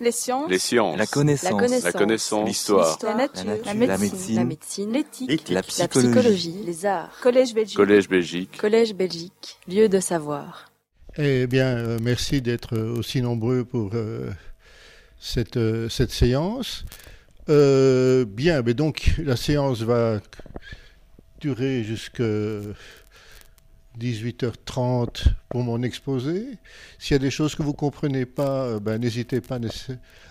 Les sciences. Les sciences. La connaissance. La connaissance. L'histoire. La nature. La La médecine. médecine. L'éthique. La La psychologie. psychologie. Les arts. Collège Belgique. Collège Belgique. Collège Belgique. Lieu de savoir. Eh bien, euh, merci d'être aussi nombreux pour euh, cette, euh, cette séance. Euh, bien, mais donc la séance va durer jusqu'à 18h30 pour mon exposé. S'il y a des choses que vous ne comprenez pas, euh, ben, n'hésitez pas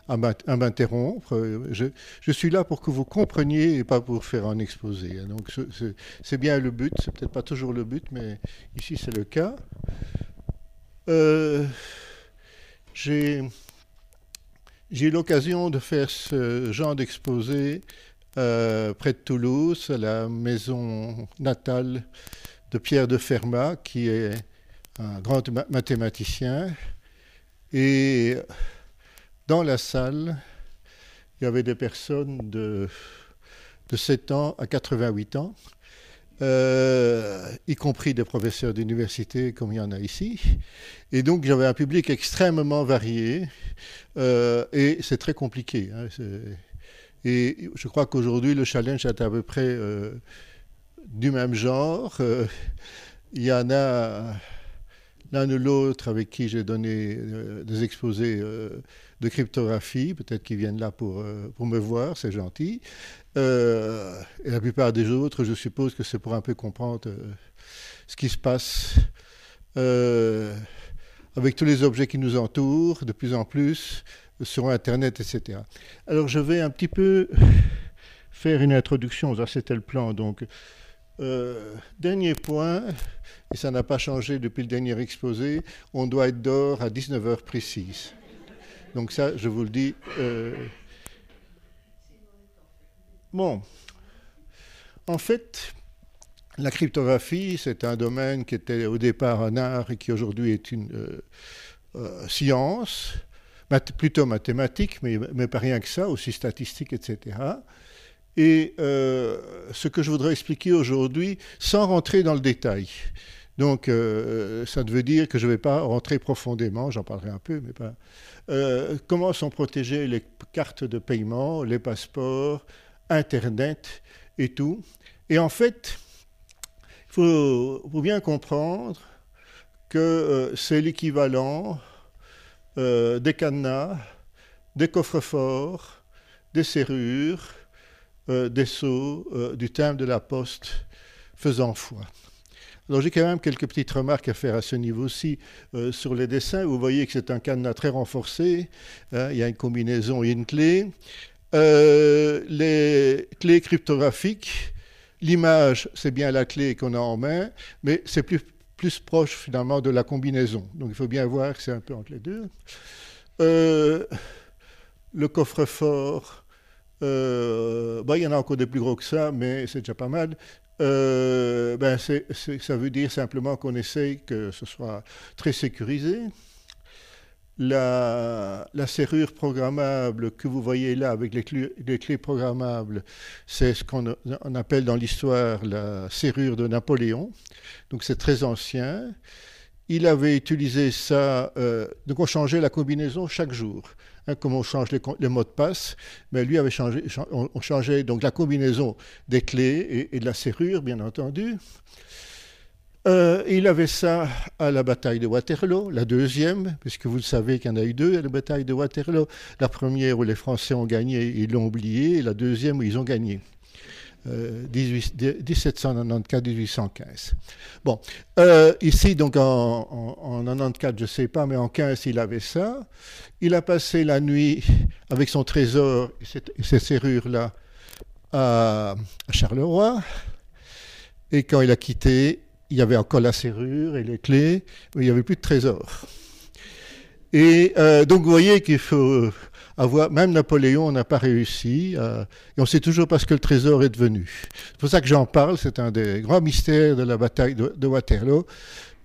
à m'in- à m'interrompre. Euh, Je, je suis là pour que vous compreniez et pas pour faire un exposé. hein. Donc ce- c'est- bien le but, c'est peut-être pas toujours le but, mais ici c'est le cas. Euh, j'ai eu l'occasion de faire ce genre d'exposé près de Toulouse, à la maison natale de Pierre de Fermat, qui est un grand ma- mathématicien. Et dans la salle, il y avait des personnes de, de 7 ans à 88 ans, euh, y compris des professeurs d'université comme il y en a ici. Et donc j'avais un public extrêmement varié euh, et c'est très compliqué. hein, et je crois qu'aujourd'hui le challenge est à peu près euh, du même genre. Euh, il y en a l'un ou l'autre avec qui j'ai donné euh, des exposés euh, de cryptographie, peut-être qu'ils viennent là pour, pour me voir, c'est gentil. Et la plupart des autres, je suppose que c'est pour un peu comprendre ce qui se passe avec tous les objets qui nous entourent, de plus en plus, sur Internet, etc. Alors je vais un petit peu faire une introduction, ça c'était le plan. Donc, euh, dernier point, et ça n'a pas changé depuis le dernier exposé, on doit être dehors à 19h précise. Donc ça, je vous le dis. euh, Bon, en fait, la cryptographie, c'est un domaine qui était au départ un art et qui aujourd'hui est une euh, science, plutôt mathématique, mais, mais pas rien que ça, aussi statistique, etc. Et euh, ce que je voudrais expliquer aujourd'hui, sans rentrer dans le détail. Donc, euh, ça veut dire que je ne vais pas rentrer profondément, j'en parlerai un peu, mais pas. Euh, comment sont protégées les cartes de paiement, les passeports, Internet et tout. Et en fait, il faut, bien comprendre que euh, c'est l'équivalent des cadenas, des coffres-forts, des serrures, euh, des sceaux, euh, du timbre de la poste faisant foi. Alors j'ai quand même quelques petites remarques à faire à ce niveau-ci euh, sur les dessins. Vous voyez que c'est un cadenas très renforcé. hein, il y a une combinaison et une clé. Euh, les clés cryptographiques, l'image, c'est bien la clé qu'on a en main, mais c'est plus, plus proche finalement de la combinaison. Donc il faut bien voir que c'est un peu entre les deux. Le coffre-fort, euh, il y en a encore des plus gros que ça, mais c'est déjà pas mal. Euh, ben ça veut dire simplement qu'on essaye que ce soit très sécurisé. La, serrure programmable que vous voyez là avec les clés, les clés programmables, c'est ce qu'on appelle dans l'histoire la serrure de Napoléon. Donc c'est très ancien. Il avait utilisé ça, euh, donc on changeait la combinaison chaque jour, hein, comme on change les, mots de passe, mais lui avait changé, cha- on, changeait donc la combinaison des clés et, et de la serrure, bien entendu. Euh, il avait ça à la bataille de Waterloo, la deuxième, puisque vous le savez qu'il y en a eu deux à la bataille de Waterloo. La première où les Français ont gagné, ils l'ont oublié, et la deuxième où ils ont gagné. Euh, 18 1794-1815. Bon, euh, ici, donc en, en, en 94, je ne sais pas, mais en 15, il avait ça. Il a passé la nuit avec son trésor et cette, et cette serrure-là à, à Charleroi. Et quand il a quitté, il y avait encore la serrure et les clés, mais il n'y avait plus de trésor. Et euh, donc, vous voyez qu'il faut avoir, même Napoléon n'a pas réussi, euh, et on sait toujours pas ce que le trésor est devenu. C'est pour ça que j'en parle, c'est un des grands mystères de la bataille de, Waterloo,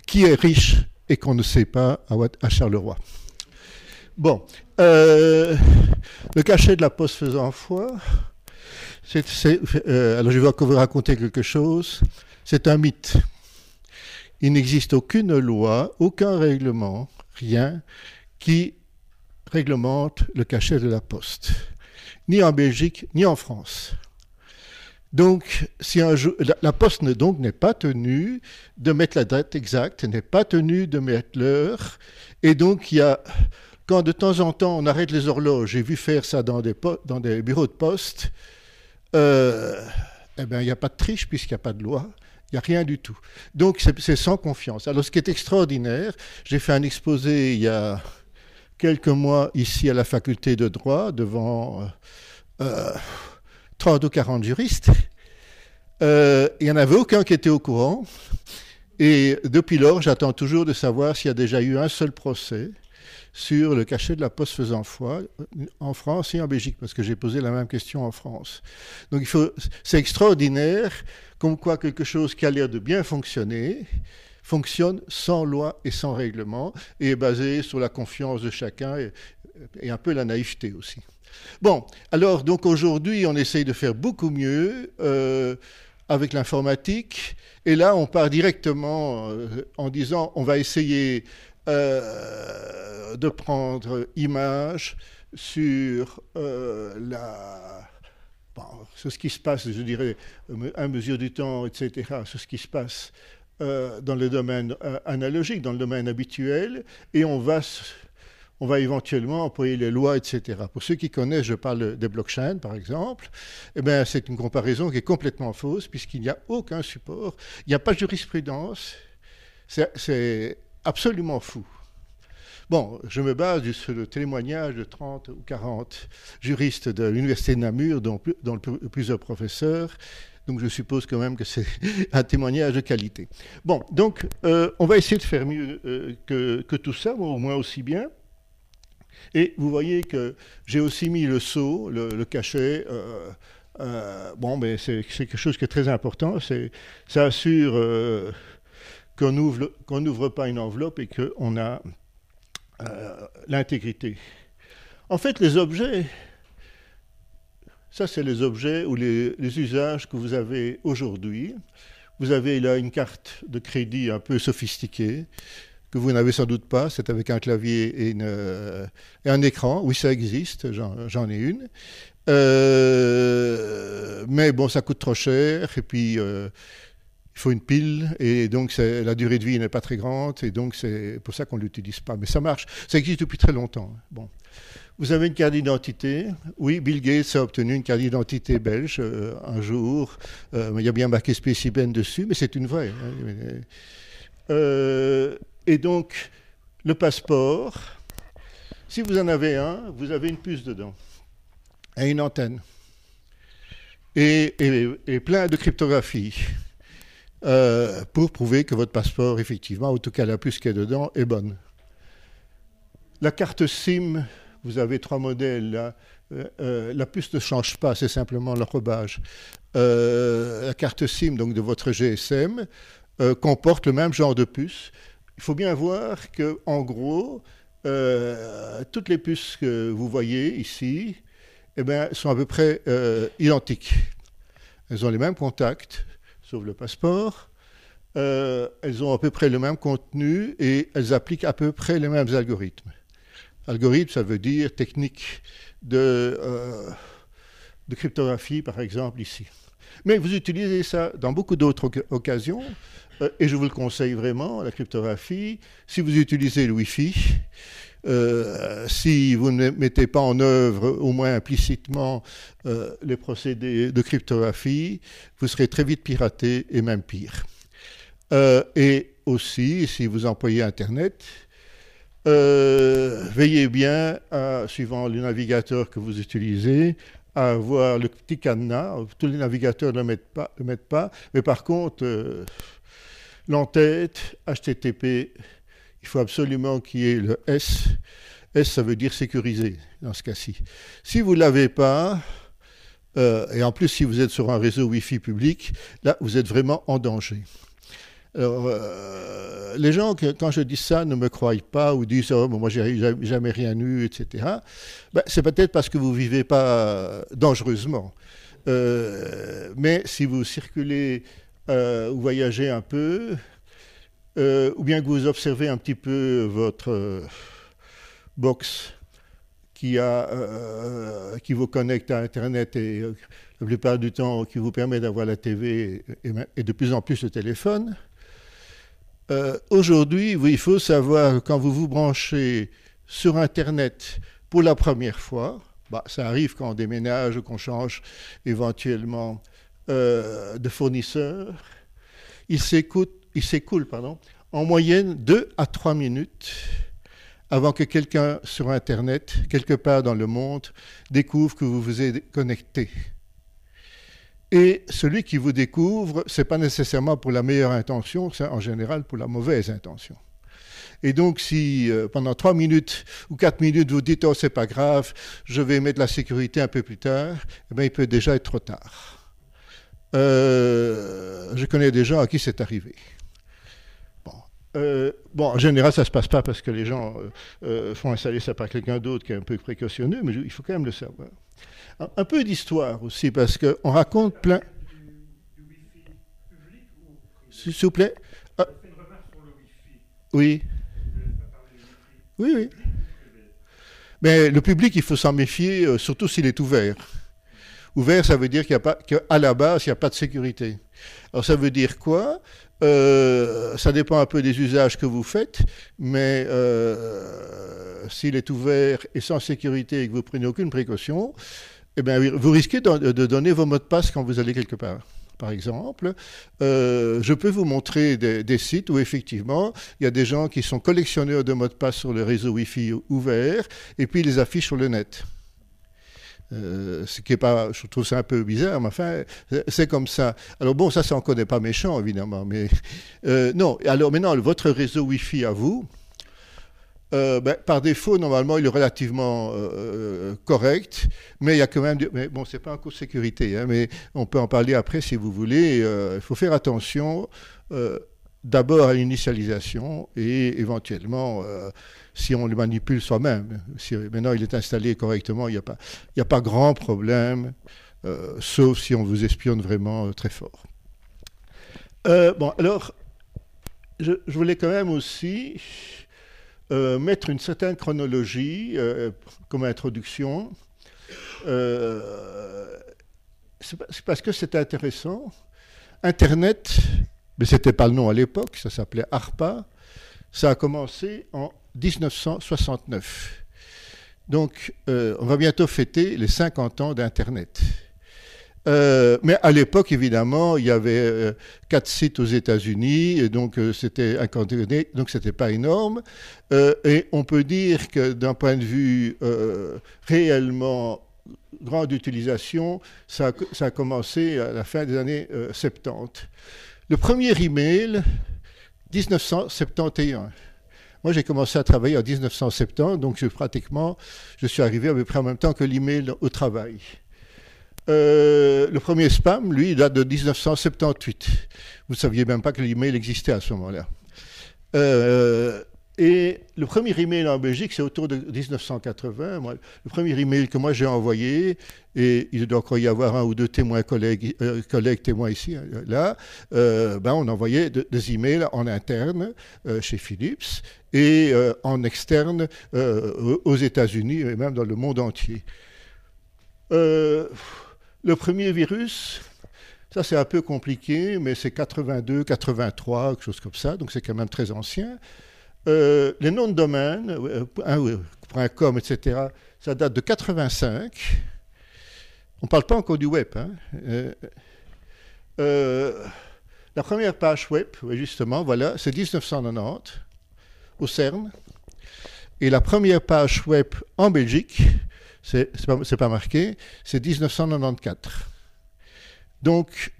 qui est riche et qu'on ne sait pas à, Charleroi. Bon, euh, le cachet de la poste faisant foi, euh, alors je vais vous raconter quelque chose, c'est un mythe. Il n'existe aucune loi, aucun règlement, rien qui réglemente le cachet de la poste, ni en Belgique, ni en France. Donc, si un la, poste ne, donc n'est pas tenue de mettre la date exacte, n'est pas tenue de mettre l'heure, et donc il y a, quand de temps en temps on arrête les horloges, j'ai vu faire ça dans des, dans des bureaux de poste, euh, eh bien il n'y a pas de triche puisqu'il n'y a pas de loi. Il n'y a rien du tout. Donc c'est sans confiance. Alors ce qui est extraordinaire, j'ai fait un exposé il y a quelques mois ici à la faculté de droit devant euh, 30 ou 40 juristes. Euh, il n'y en avait aucun qui était au courant. Et depuis lors, j'attends toujours de savoir s'il y a déjà eu un seul procès sur le cachet de la poste faisant foi en France et en Belgique, parce que j'ai posé la même question en France. Donc c'est extraordinaire, comme quoi quelque chose qui a l'air de bien fonctionner fonctionne sans loi et sans règlement et est basé sur la confiance de chacun et, un peu la naïveté aussi. Bon, alors donc aujourd'hui on essaye de faire beaucoup mieux. Euh, avec l'informatique. Et là, on part directement euh, en disant on va essayer euh, de prendre image sur la, ce qui se passe, je dirais, à mesure du temps, etc., sur ce qui se passe dans le domaine analogique, dans le domaine habituel, et on va on va éventuellement employer les lois, etc. Pour ceux qui connaissent, je parle des blockchains, par exemple, eh bien, c'est une comparaison qui est complètement fausse, puisqu'il n'y a aucun support, il n'y a pas de jurisprudence. C'est absolument fou. Bon, je me base sur le témoignage de 30 ou 40 juristes de l'Université de Namur, dont, plusieurs professeurs, donc je suppose quand même que c'est un témoignage de qualité. Bon, donc euh, on va essayer de faire mieux euh, que, tout ça, au moins aussi bien. Et vous voyez que j'ai aussi mis le seau, le, cachet. Euh, bon, mais c'est quelque chose qui est très important. Ça assure qu'on n'ouvre pas une enveloppe et qu'on a l'intégrité. En fait, les objets, ça c'est les objets ou les, usages que vous avez aujourd'hui. Vous avez là une carte de crédit un peu sophistiquée que vous n'avez sans doute pas, c'est avec un clavier et, euh, un écran. Oui, ça existe, j'en ai une. Euh, mais bon, ça coûte trop cher, et puis euh, il faut une pile, et donc la durée de vie n'est pas très grande, et donc c'est pour ça qu'on ne l'utilise pas. Mais ça marche, ça existe depuis très longtemps. Bon. Vous avez une carte d'identité. Oui, Bill Gates a obtenu une carte d'identité belge un jour. il y a bien marqué spécimen dessus, mais c'est une vraie. Hein. Et donc, le passeport, si vous en avez un, vous avez une puce dedans et une antenne. Et, plein de cryptographie euh, pour prouver que votre passeport, effectivement, en tout cas la puce qui est dedans, est bonne. La carte SIM, vous avez trois modèles. Euh, euh, la puce ne change pas, c'est simplement l'enrobage. la carte SIM, donc de votre GSM, comporte le même genre de puce il faut bien voir que, en gros, euh, toutes les puces que vous voyez ici eh bien, sont à peu près euh, identiques. Elles ont les mêmes contacts, sauf le passeport. Euh, elles ont à peu près le même contenu et elles appliquent à peu près les mêmes algorithmes. Algorithme, ça veut dire technique de, de cryptographie, par exemple, ici. Mais vous utilisez ça dans beaucoup d'autres occasions. Euh, et je vous le conseille vraiment, la cryptographie, si vous utilisez le Wi-Fi, euh, si vous ne mettez pas en œuvre, au moins implicitement, euh, les procédés de cryptographie, vous serez très vite piraté et même pire. et aussi, si vous employez Internet, veillez bien, suivant le navigateur que vous utilisez, à avoir le petit cadenas. Tous les navigateurs ne le mettent pas, le mettent pas mais par contre, L'entête, HTTP, il faut absolument qu'il y ait le S. S, ça veut dire sécurisé dans ce cas-ci. Si vous ne l'avez pas, euh, et en plus si vous êtes sur un réseau Wi-Fi public, là, vous êtes vraiment en danger. Alors, euh, les gens, quand je dis ça, ne me croient pas ou disent oh, moi, j'ai jamais rien eu, etc. Ben, c'est peut-être parce que vous ne vivez pas dangereusement. Euh, mais si vous circulez euh, ou voyagez un peu, ou bien que vous observez un petit peu votre box qui, a, qui vous connecte à Internet et la plupart du temps qui vous permet d'avoir la TV et, de plus en plus le téléphone. Euh, aujourd'hui, il faut savoir que quand vous vous branchez sur Internet pour la première fois, bah, ça arrive quand on déménage ou qu'on change éventuellement de fournisseur, il s'écoule en moyenne 2 à 3 minutes avant que quelqu'un sur Internet, quelque part dans le monde, découvre que vous vous êtes connecté. Et celui qui vous découvre, ce n'est pas nécessairement pour la meilleure intention, c'est en général pour la mauvaise intention. Et donc, si euh, pendant trois minutes ou quatre minutes vous dites oh c'est pas grave, je vais mettre la sécurité un peu plus tard, eh il peut déjà être trop tard. Euh, je connais des gens à qui c'est arrivé. Euh, bon, en général, ça ne se passe pas parce que les gens font installer ça par quelqu'un d'autre qui est un peu précautionneux, mais il faut quand même le savoir. Un, peu d'histoire aussi, parce qu'on raconte plein. S'il vous plaît. Ah. Oui. Oui, oui. Mais le public, il faut s'en méfier, surtout s'il est ouvert. Ouvert, ça veut dire qu'il a pas, qu'à la base, il n'y a pas de sécurité. Alors ça veut dire quoi? Euh, Ça dépend un peu des usages que vous faites, mais euh, s'il est ouvert et sans sécurité et que vous prenez aucune précaution, eh bien, vous risquez de, donner vos mots de passe quand vous allez quelque part par exemple, euh, je peux vous montrer des, sites où effectivement il y a des gens qui sont collectionneurs de mots de passe sur le réseau Wi-Fi ouvert et puis les affichent sur le net. Euh, ce qui est pas, je trouve ça un peu bizarre, mais enfin, c'est comme ça. Alors bon, ça, c'est encore pas méchant, évidemment, mais euh, non. Alors maintenant, votre réseau Wi-Fi à vous, euh, ben, par défaut, normalement, il est relativement correct, mais il y a quand même, mais bon, c'est pas un coup de sécurité, hein, mais on peut en parler après si vous voulez. Il faut faire attention d'abord à l'initialisation et éventuellement si on le manipule soi-même. Si maintenant il est installé correctement, il n'y a, pas, a pas grand problème, euh, sauf si on vous espionne vraiment euh, très fort. Euh, bon, alors, je, voulais quand même aussi mettre une certaine chronologie comme introduction. c'est parce que c'est intéressant. Internet, mais ce n'était pas le nom à l'époque, ça s'appelait ARPA. Ça a commencé en 1969. Donc, euh, on va bientôt fêter les 50 ans d'Internet. Euh, mais à l'époque, évidemment, il y avait euh, quatre sites aux États-Unis, et donc c'était incontesté, donc c'était pas énorme. et on peut dire que d'un point de vue réellement grande utilisation, ça ça a, commencé à la fin des années 70. Le premier email, 1971. Moi, j'ai commencé à travailler en 1970, donc je, pratiquement, je suis arrivé à peu près en même temps que l'email au travail. Euh, le premier spam, lui, date de 1978. Vous ne saviez même pas que l'email existait à ce moment-là. Euh, et le premier email en Belgique, c'est autour de 1980. le premier email que moi j'ai envoyé, et il doit encore y avoir un ou deux témoins collègues, euh, témoins ici, hein, là, ben on envoyait des emails en interne chez Philips et en externe aux États-Unis et même dans le monde entier. Le premier virus, ça c'est un peu compliqué, mais c'est 82, 83, quelque chose comme ça, donc c'est quand même très ancien. Euh, les noms de domaine, euh, .com, etc., ça date de 85. On ne parle pas encore du web. Hein. Euh, la première page web, justement, voilà, c'est 1990 au CERN. Et la première page web en Belgique, c'est pas, pas marqué, c'est 1994. Donc,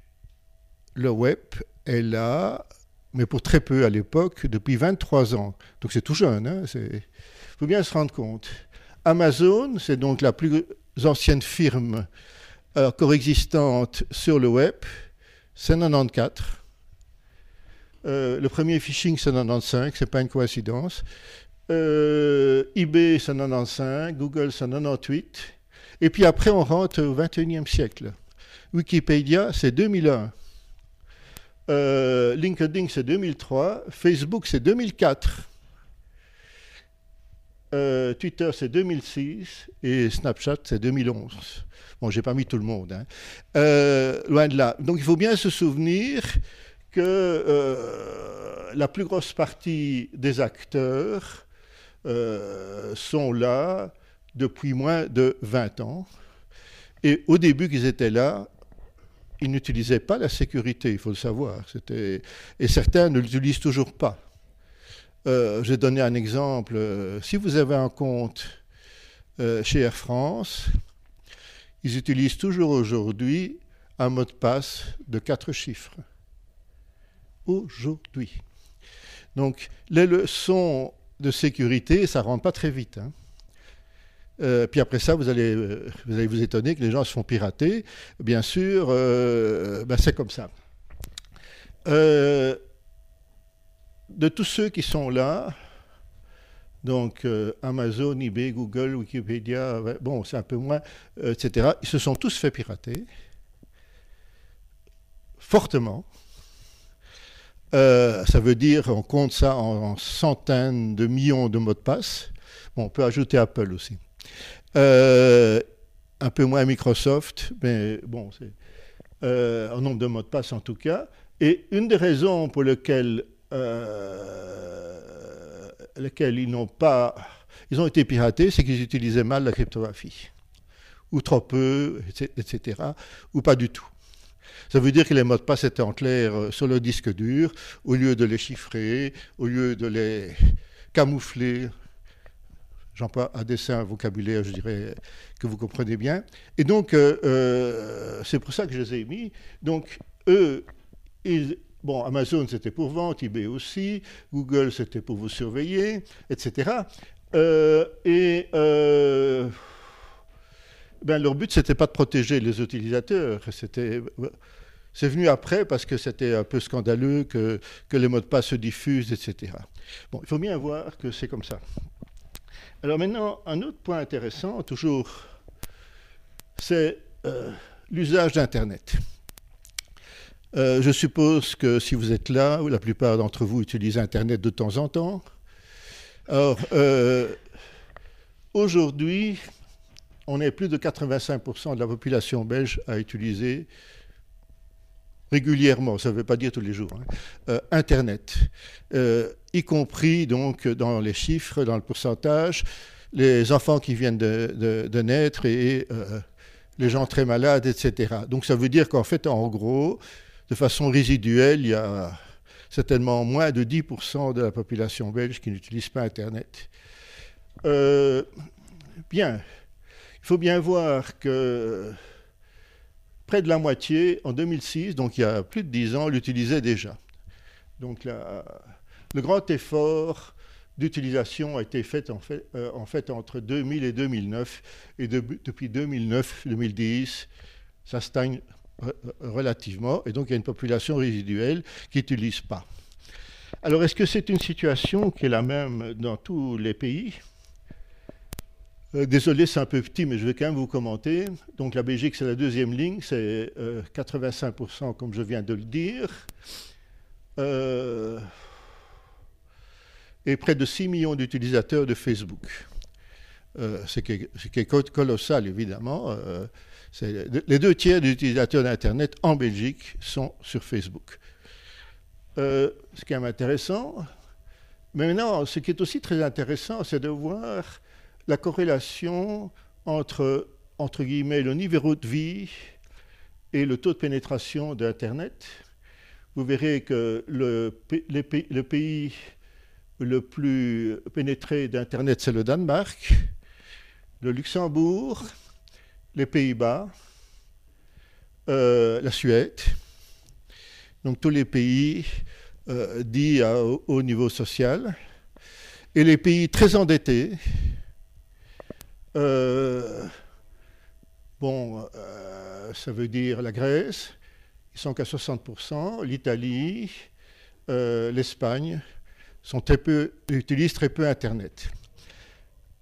le web est là mais pour très peu à l'époque, depuis 23 ans. Donc c'est tout jeune, il hein, faut bien se rendre compte. Amazon, c'est donc la plus ancienne firme encore existante sur le web, c'est 94. Euh, le premier phishing, c'est 95, c'est pas une coïncidence. Euh, eBay, c'est 95, Google, c'est 98. Et puis après, on rentre au 21e siècle. Wikipédia, c'est 2001. Euh, LinkedIn, c'est 2003. Facebook, c'est 2004. euh, Twitter, c'est 2006 et Snapchat, c'est 2011. Bon, j'ai pas mis tout le monde, hein. loin de là. Donc il faut bien se souvenir que la plus grosse partie des acteurs sont là depuis moins de 20 ans. Et au début qu'ils étaient là, ils n'utilisaient pas la sécurité, il faut le savoir. Et certains ne l'utilisent toujours pas. Euh, J'ai donné un exemple. Euh, si vous avez un compte euh, chez Air France, ils utilisent toujours aujourd'hui un mot de passe de quatre chiffres. Aujourd'hui. Donc, les leçons de sécurité, ça ne rentre pas très vite. Hein. Euh, puis après ça, vous allez, vous allez vous étonner que les gens se font pirater. Bien sûr, ben c'est comme ça de tous ceux qui sont là, donc euh, Amazon, eBay, Google, Wikipédia, bon, c'est un peu moins, euh, etc., ils se sont tous fait pirater, fortement. Euh, ça veut dire, on compte ça en, centaines de millions de mots de passe. Bon, on peut ajouter Apple aussi. un peu moins Microsoft, mais bon, c'est en nombre de mots de passe en tout cas. Et une des raisons pour lesquelles euh, lesquels ils n'ont pas, ils ont été piratés, c'est qu'ils utilisaient mal la cryptographie, ou trop peu, etc., ou pas du tout. Ça veut dire que les mots de passe étaient en clair euh, sur le disque dur, au lieu de les chiffrer, au lieu de les camoufler. J'emploie à dessin un vocabulaire, je dirais, que vous comprenez bien. Et donc, euh, c'est pour ça que je les ai mis. Donc, eux, Bon, Amazon, c'était pour vente, eBay aussi, Google, c'était pour vous surveiller, etc. Euh, et euh, ben, leur but, c'était pas de protéger les utilisateurs. C'était, c'est venu après parce que c'était un peu scandaleux que, les mots de passe se diffusent, etc. Bon, il faut bien voir que c'est comme ça. Alors maintenant, un autre point intéressant, toujours, c'est euh, l'usage d'Internet. Euh, je suppose que si vous êtes là, la plupart d'entre vous utilisent Internet de temps en temps. Alors, euh, aujourd'hui, on est plus de 85% de la population belge à utiliser régulièrement, ça ne veut pas dire tous les jours, hein, euh, Internet, y compris donc dans les chiffres, dans le pourcentage, les enfants qui viennent de, naître et les gens très malades, etc. Donc ça veut dire qu'en fait, en gros, de façon résiduelle, il y a certainement moins de 10% de la population belge qui n'utilise pas Internet. Euh, bien, il faut bien voir que près de la moitié, en 2006, donc il y a plus de 10 ans, l'utilisait déjà. Donc le grand effort d'utilisation a été fait en, fait euh, entre 2000 et 2009, et depuis 2009-2010, ça stagne relativement, et donc il y a une population résiduelle qui n'utilise pas. Alors est-ce que c'est une situation qui est la même dans tous les pays? Euh, Désolé, c'est un peu petit, mais je vais quand même vous commenter. Donc la Belgique, c'est la deuxième ligne, c'est 85% euh, comme je viens de le dire. Euh, et près de 6 millions d'utilisateurs de Facebook. c'est qui, est colossal, évidemment les deux tiers des utilisateurs d'Internet en Belgique sont sur Facebook. Ce qui est intéressant. Mais maintenant, ce qui est aussi très intéressant, c'est de voir la corrélation entre, entre guillemets, le niveau de vie et le taux de pénétration d'Internet. Vous verrez que le, pays le plus pénétré d'Internet, c'est le Danemark, le Luxembourg, les Pays-Bas, euh, la Suède, donc tous les pays euh, dits à haut niveau social, et les pays très endettés, euh, bon, ça veut dire la Grèce, ils sont qu'à 60%, l'Italie, l'Espagne, sont utilisent très peu Internet.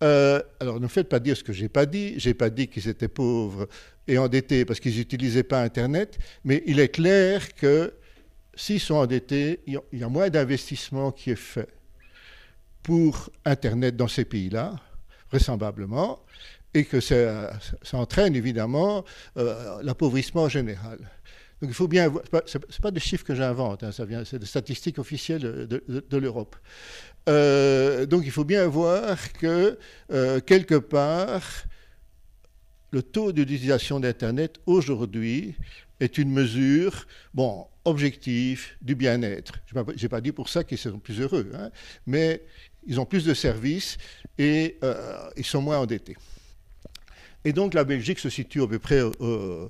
Euh, alors ne faites pas dire ce que j'ai pas dit. J'ai pas dit qu'ils étaient pauvres et endettés parce qu'ils n'utilisaient pas Internet, mais il est clair que s'ils sont endettés, il y a moins d'investissement qui est fait. pour Internet dans ces pays-là, vraisemblablement, et que ça, entraîne évidemment euh, l'appauvrissement général. Donc il faut bien, ce n'est pas des chiffres que j'invente, hein, ça c'est des statistiques officielles de, l'Europe. Euh, donc il faut bien voir que euh, quelque part, le taux d'utilisation d'Internet aujourd'hui est une mesure, bon, objective du bien-être. Je n'ai pas dit pour ça qu'ils sont plus heureux, hein, mais ils ont plus de services et euh, ils sont moins endettés. Et donc la Belgique se situe à peu près euh,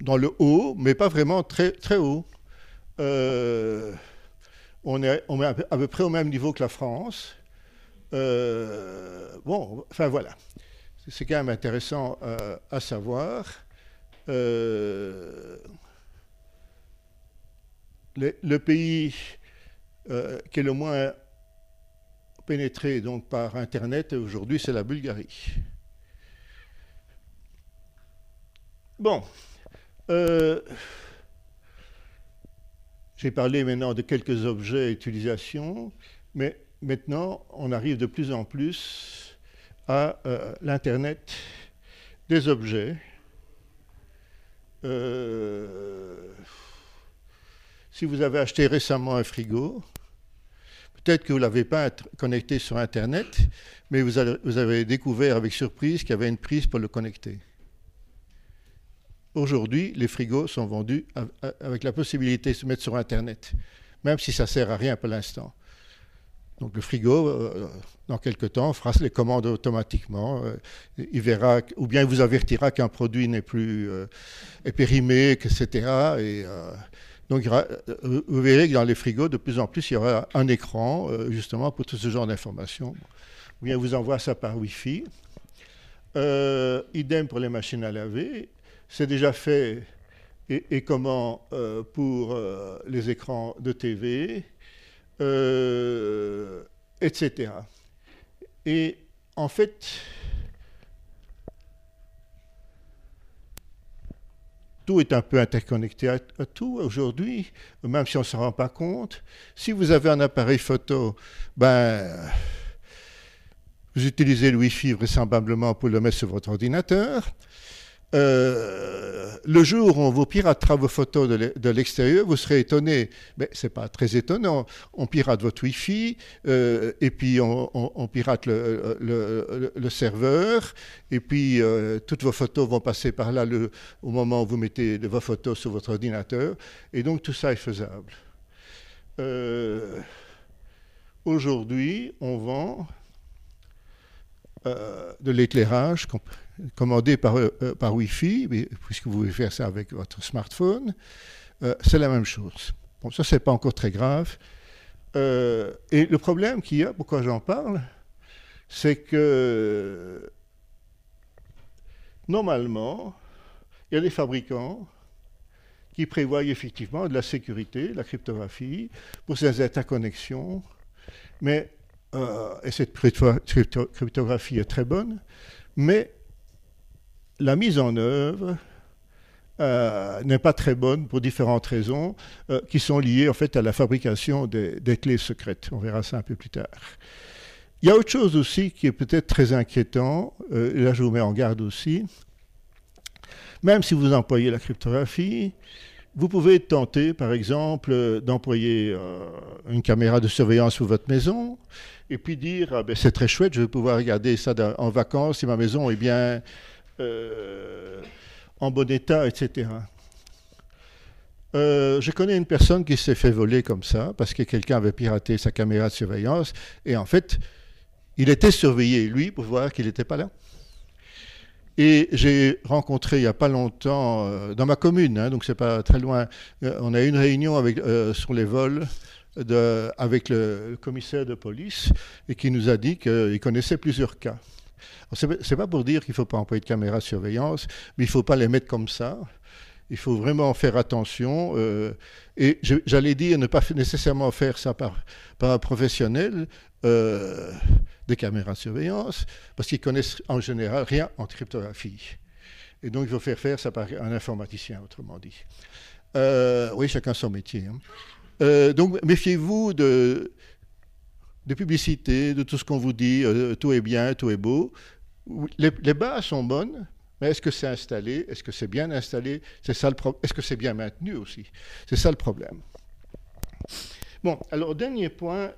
dans le haut, mais pas vraiment très, très haut. Euh, on, est, à peu près au même niveau que la France. bon, enfin voilà. C'est quand même intéressant à savoir. le, pays qui est le moins pénétré donc par Internet aujourd'hui, c'est la Bulgarie. Bon. Euh, j'ai parlé maintenant de quelques objets et mais maintenant, on arrive de plus en plus à euh, l'Internet des objets. Euh, si vous avez acheté récemment un frigo, Peut-être que vous ne l'avez pas connecté sur Internet, mais vous avez, découvert avec surprise qu'il y avait une prise pour le connecter. Aujourd'hui, les frigos sont vendus avec la possibilité de se mettre sur Internet, même si ça ne sert à rien pour l'instant. Donc le frigo, euh, dans quelques temps, fera les commandes automatiquement. Euh, il verra, ou bien il vous avertira qu'un produit n'est plus euh, périmé, etc. Et donc, euh, vous verrez que dans les frigos, de plus en plus, il y aura un écran, euh, justement, pour tout ce genre d'informations. Ou vous envoie ça par Wi-Fi. Euh, idem pour les machines à laver. C'est déjà fait et, comment pour les écrans de TV, etc. Et en fait, tout est un peu interconnecté à, tout aujourd'hui, même si on ne se rend pas compte. Si vous avez un appareil photo, ben, vous utilisez le Wi-Fi vraisemblablement pour le mettre sur votre ordinateur. Euh, le jour où on vous piratera vos photos de l'extérieur, vous serez étonné. Mais ce n'est pas très étonnant. On pirate votre Wi-Fi, euh, et puis on, pirate le, serveur, et puis euh, toutes vos photos vont passer par là au moment où vous mettez vos photos sur votre ordinateur. Et donc tout ça est faisable. Aujourd'hui, on vend de l'éclairage commandé par, euh, euh, par Wi-Fi, puisque vous pouvez faire ça avec votre smartphone, euh, c'est la même chose. Bon, ça, c'est pas encore très grave. et le problème qu'il y a, pourquoi j'en parle, c'est que normalement, il y a des fabricants qui prévoient effectivement de la sécurité, de la cryptographie, pour ces interconnexions. Mais, et cette cryptographie est très bonne, mais la mise en œuvre euh, n'est pas très bonne pour différentes raisons euh, qui sont liées en fait à la fabrication des, clés secrètes. On verra ça un peu plus tard. Il y a autre chose aussi qui est peut-être très inquiétant, euh, là je vous mets en garde aussi. Même si vous employez la cryptographie, vous pouvez tenter, par exemple, d'employer une caméra de surveillance sur votre maison et puis dire ah ben, c'est très chouette, je vais pouvoir regarder ça en vacances si ma maison est bien euh, en bon état, etc. Euh, je connais une personne qui s'est fait voler comme ça parce que quelqu'un avait piraté sa caméra de surveillance et en fait, il était surveillé, lui, pour voir qu'il n'était pas là. Et j'ai rencontré il n'y a pas longtemps, euh, dans ma commune, hein, donc c'est pas très loin, on a eu une réunion sur les vols avec le commissaire de police et qui nous a dit qu'il connaissait plusieurs cas. Ce n'est pas pour dire qu'il ne faut pas employer de caméras de surveillance, mais il ne faut pas les mettre comme ça. Il faut vraiment faire attention. Euh, et j'allais dire ne pas nécessairement faire ça par, par un professionnel euh, des caméras de surveillance, parce qu'ils connaissent en général rien en cryptographie. Et donc il faut faire faire ça par un informaticien, autrement dit. Euh, oui, chacun son métier. Hein. donc méfiez-vous de, des publicités, de tout ce qu'on vous dit, euh, tout est bien, tout est beau. Les, les bases sont bonnes, mais est-ce que c'est installé? Est-ce que c'est bien installé? C'est ça le Est-ce que c'est bien maintenu aussi? C'est ça le problème. Bon, alors dernier point,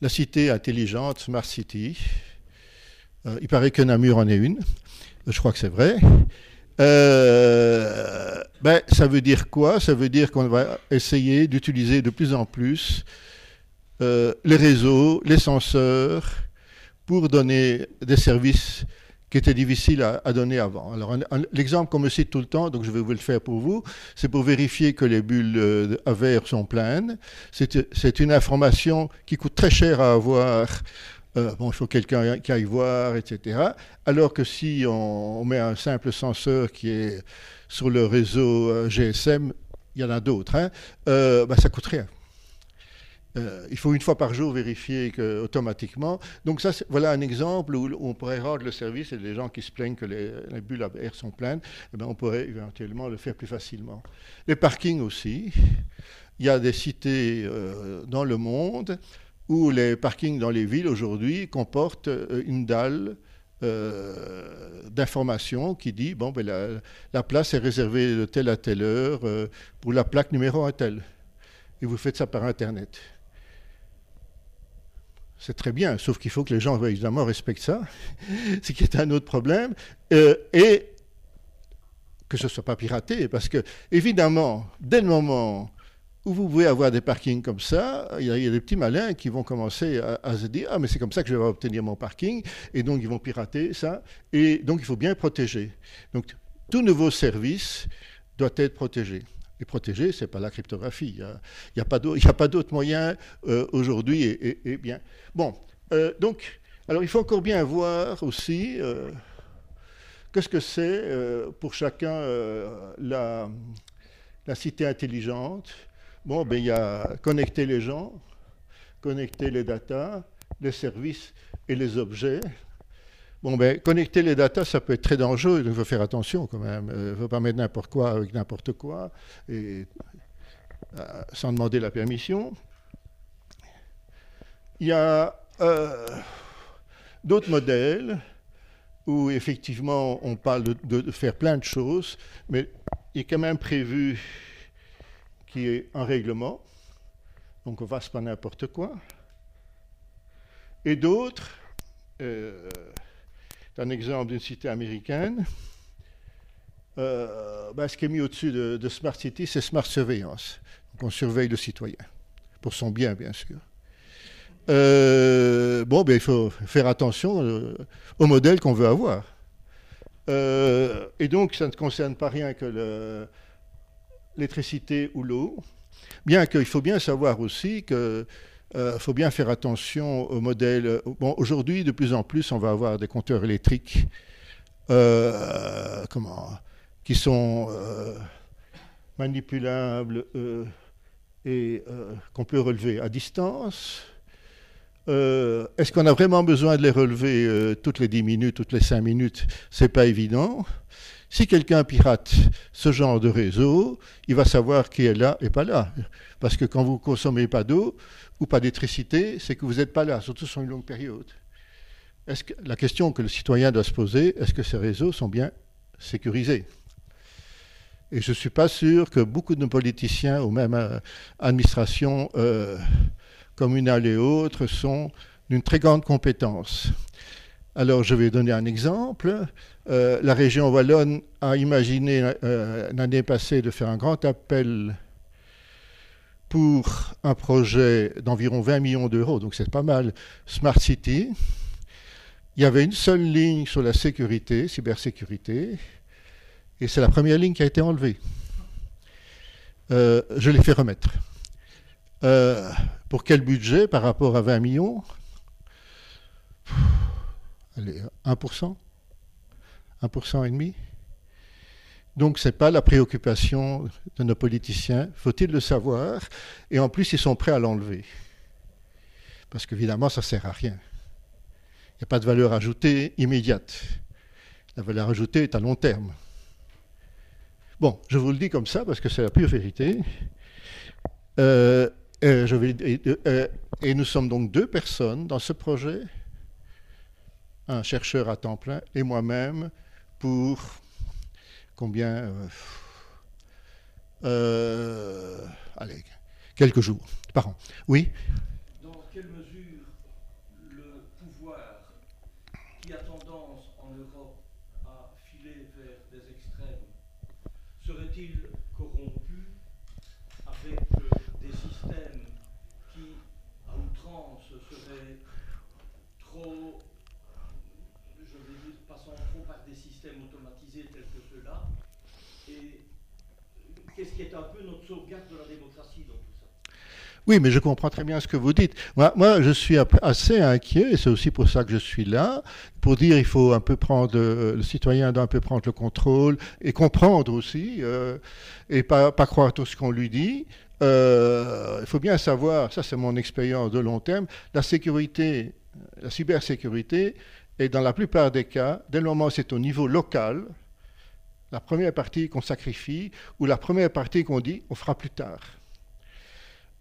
la cité intelligente, Smart City. Euh, il paraît que Namur en est une. Je crois que c'est vrai. Euh, ben, ça veut dire quoi? Ça veut dire qu'on va essayer d'utiliser de plus en plus euh, les réseaux, les senseurs, pour donner des services qui étaient difficiles à, donner avant. Alors, l'exemple qu'on me cite tout le temps, donc je vais vous le faire pour vous, c'est pour vérifier que les bulles euh, à verre sont pleines. C'est une information qui coûte très cher à avoir euh, il faut quelqu'un qui aille voir, etc. Alors que si on, met un simple senseur qui est sur le réseau euh, GSM, il y en a d'autres, hein, euh, bah, ça coûte rien. il faut une fois par jour vérifier que, automatiquement. Donc ça, voilà un exemple où, on pourrait rendre le service et les gens qui se plaignent que les, bulles à air sont pleines, eh ben, on pourrait éventuellement le faire plus facilement. Les parkings aussi. Il y a des cités dans le monde où les parkings dans les villes aujourd'hui comportent euh, une dalle euh, d'information qui dit bon, ben, la, place est réservée de telle à telle heure euh, pour la plaque numéro un tel. Et vous faites ça par Internet. C'est très bien, sauf qu'il faut que les gens évidemment respectent ça, ce qui est un autre problème, et que ce ne soit pas piraté, parce que évidemment, dès le moment où vous pouvez avoir des parkings comme ça, il y, a, des petits malins qui vont commencer à, se dire Ah, mais c'est comme ça que je vais obtenir mon parking, et donc ils vont pirater ça, et donc il faut bien protéger. Donc tout nouveau service doit être protégé. Et protégé, ce n'est pas la cryptographie. Il n'y a, a, pas d'autre moyen euh, aujourd'hui. Et, bien. Bon, euh, donc, alors il faut encore bien voir aussi euh, qu'est-ce que c'est pour chacun la, la cité intelligente Bon, ben, il y a connecter les gens, connecter les datas, les services et les objets. Bon, ben, connecter les datas, ça peut être très dangereux, il faut faire attention quand même. Il ne faut pas mettre n'importe quoi avec n'importe quoi, et, euh, sans demander la permission. Il y a euh, d'autres modèles où effectivement on parle de, faire plein de choses, mais il est quand même prévu qui est un règlement, donc on fasse pas n'importe quoi. Et d'autres, euh, un exemple d'une cité américaine, euh, ben, ce qui est mis au-dessus de, Smart City, c'est Smart Surveillance. Donc on surveille le citoyen, pour son bien, bien sûr. Euh, bon, ben, il faut faire attention au modèle qu'on veut avoir. et donc, ça ne concerne pas rien que le, l'électricité ou l'eau, bien qu'il faut bien savoir aussi qu'il euh, faut bien faire attention au modèle. Bon, aujourd'hui, de plus en plus, on va avoir des compteurs électriques euh, comment, qui sont euh, manipulables et qu'on peut relever à distance. Est-ce qu'on a vraiment besoin de les relever toutes les 10 minutes, toutes les 5 minutes? C'est pas évident. Si quelqu'un pirate ce genre de réseau, il va savoir qui est là et pas là. Parce que quand vous ne consommez pas d'eau ou pas d'électricité, c'est que vous n'êtes pas là, surtout sur une longue période. La question que le citoyen doit se poser, est-ce que ces réseaux sont bien sécurisés? Et je ne suis pas sûr que beaucoup de nos politiciens ou même euh, administrations euh, communales et autres sont d'une très grande compétence. Alors je vais donner un exemple. Euh, la région wallonne a imaginé euh, l'année passée de faire un grand appel pour un projet d'environ 20 millions d'euros, donc c'est pas mal, Smart City. Il y avait une seule ligne sur la sécurité, cybersécurité, et c'est la première ligne qui a été enlevée. Euh, je l'ai fait remettre. pour quel budget par rapport à 20 millions? Allez, 1%, 1% et demi. Donc ce n'est pas la préoccupation de nos politiciens, faut-il le savoir, et en plus ils sont prêts à l'enlever. Parce qu'évidemment, ça ne sert à rien. Il n'y a pas de valeur ajoutée immédiate. La valeur ajoutée est à long terme. Bon, je vous le dis comme ça parce que c'est la pure vérité. Euh, je vais, et nous sommes donc deux personnes dans ce projet, un chercheur à temps plein et moi-même pour combien euh, allez, quelques jours par an. Oui Dans quelle mesure le pouvoir qui a tendance en Europe à filer vers des extrêmes serait-il corrompu avec des systèmes qui, à outrance, seraient trop, je vais dire, passant trop par des systèmes automatisés tels que ceux-là Et qu'est-ce qui est un peu notre oui, mais je comprends très bien ce que vous dites. Moi, je suis assez inquiet, et c'est aussi pour ça que je suis là, pour dire il faut un peu prendre, euh, le citoyen doit un peu prendre le contrôle, et comprendre aussi, euh, et pas, pas croire tout ce qu'on lui dit. Euh, il faut bien savoir, ça c'est mon expérience de long terme, la sécurité, la cybersécurité est dans la plupart des cas, dès le moment où c'est au niveau local, la première partie qu'on sacrifie, ou la première partie qu'on dit on fera plus tard.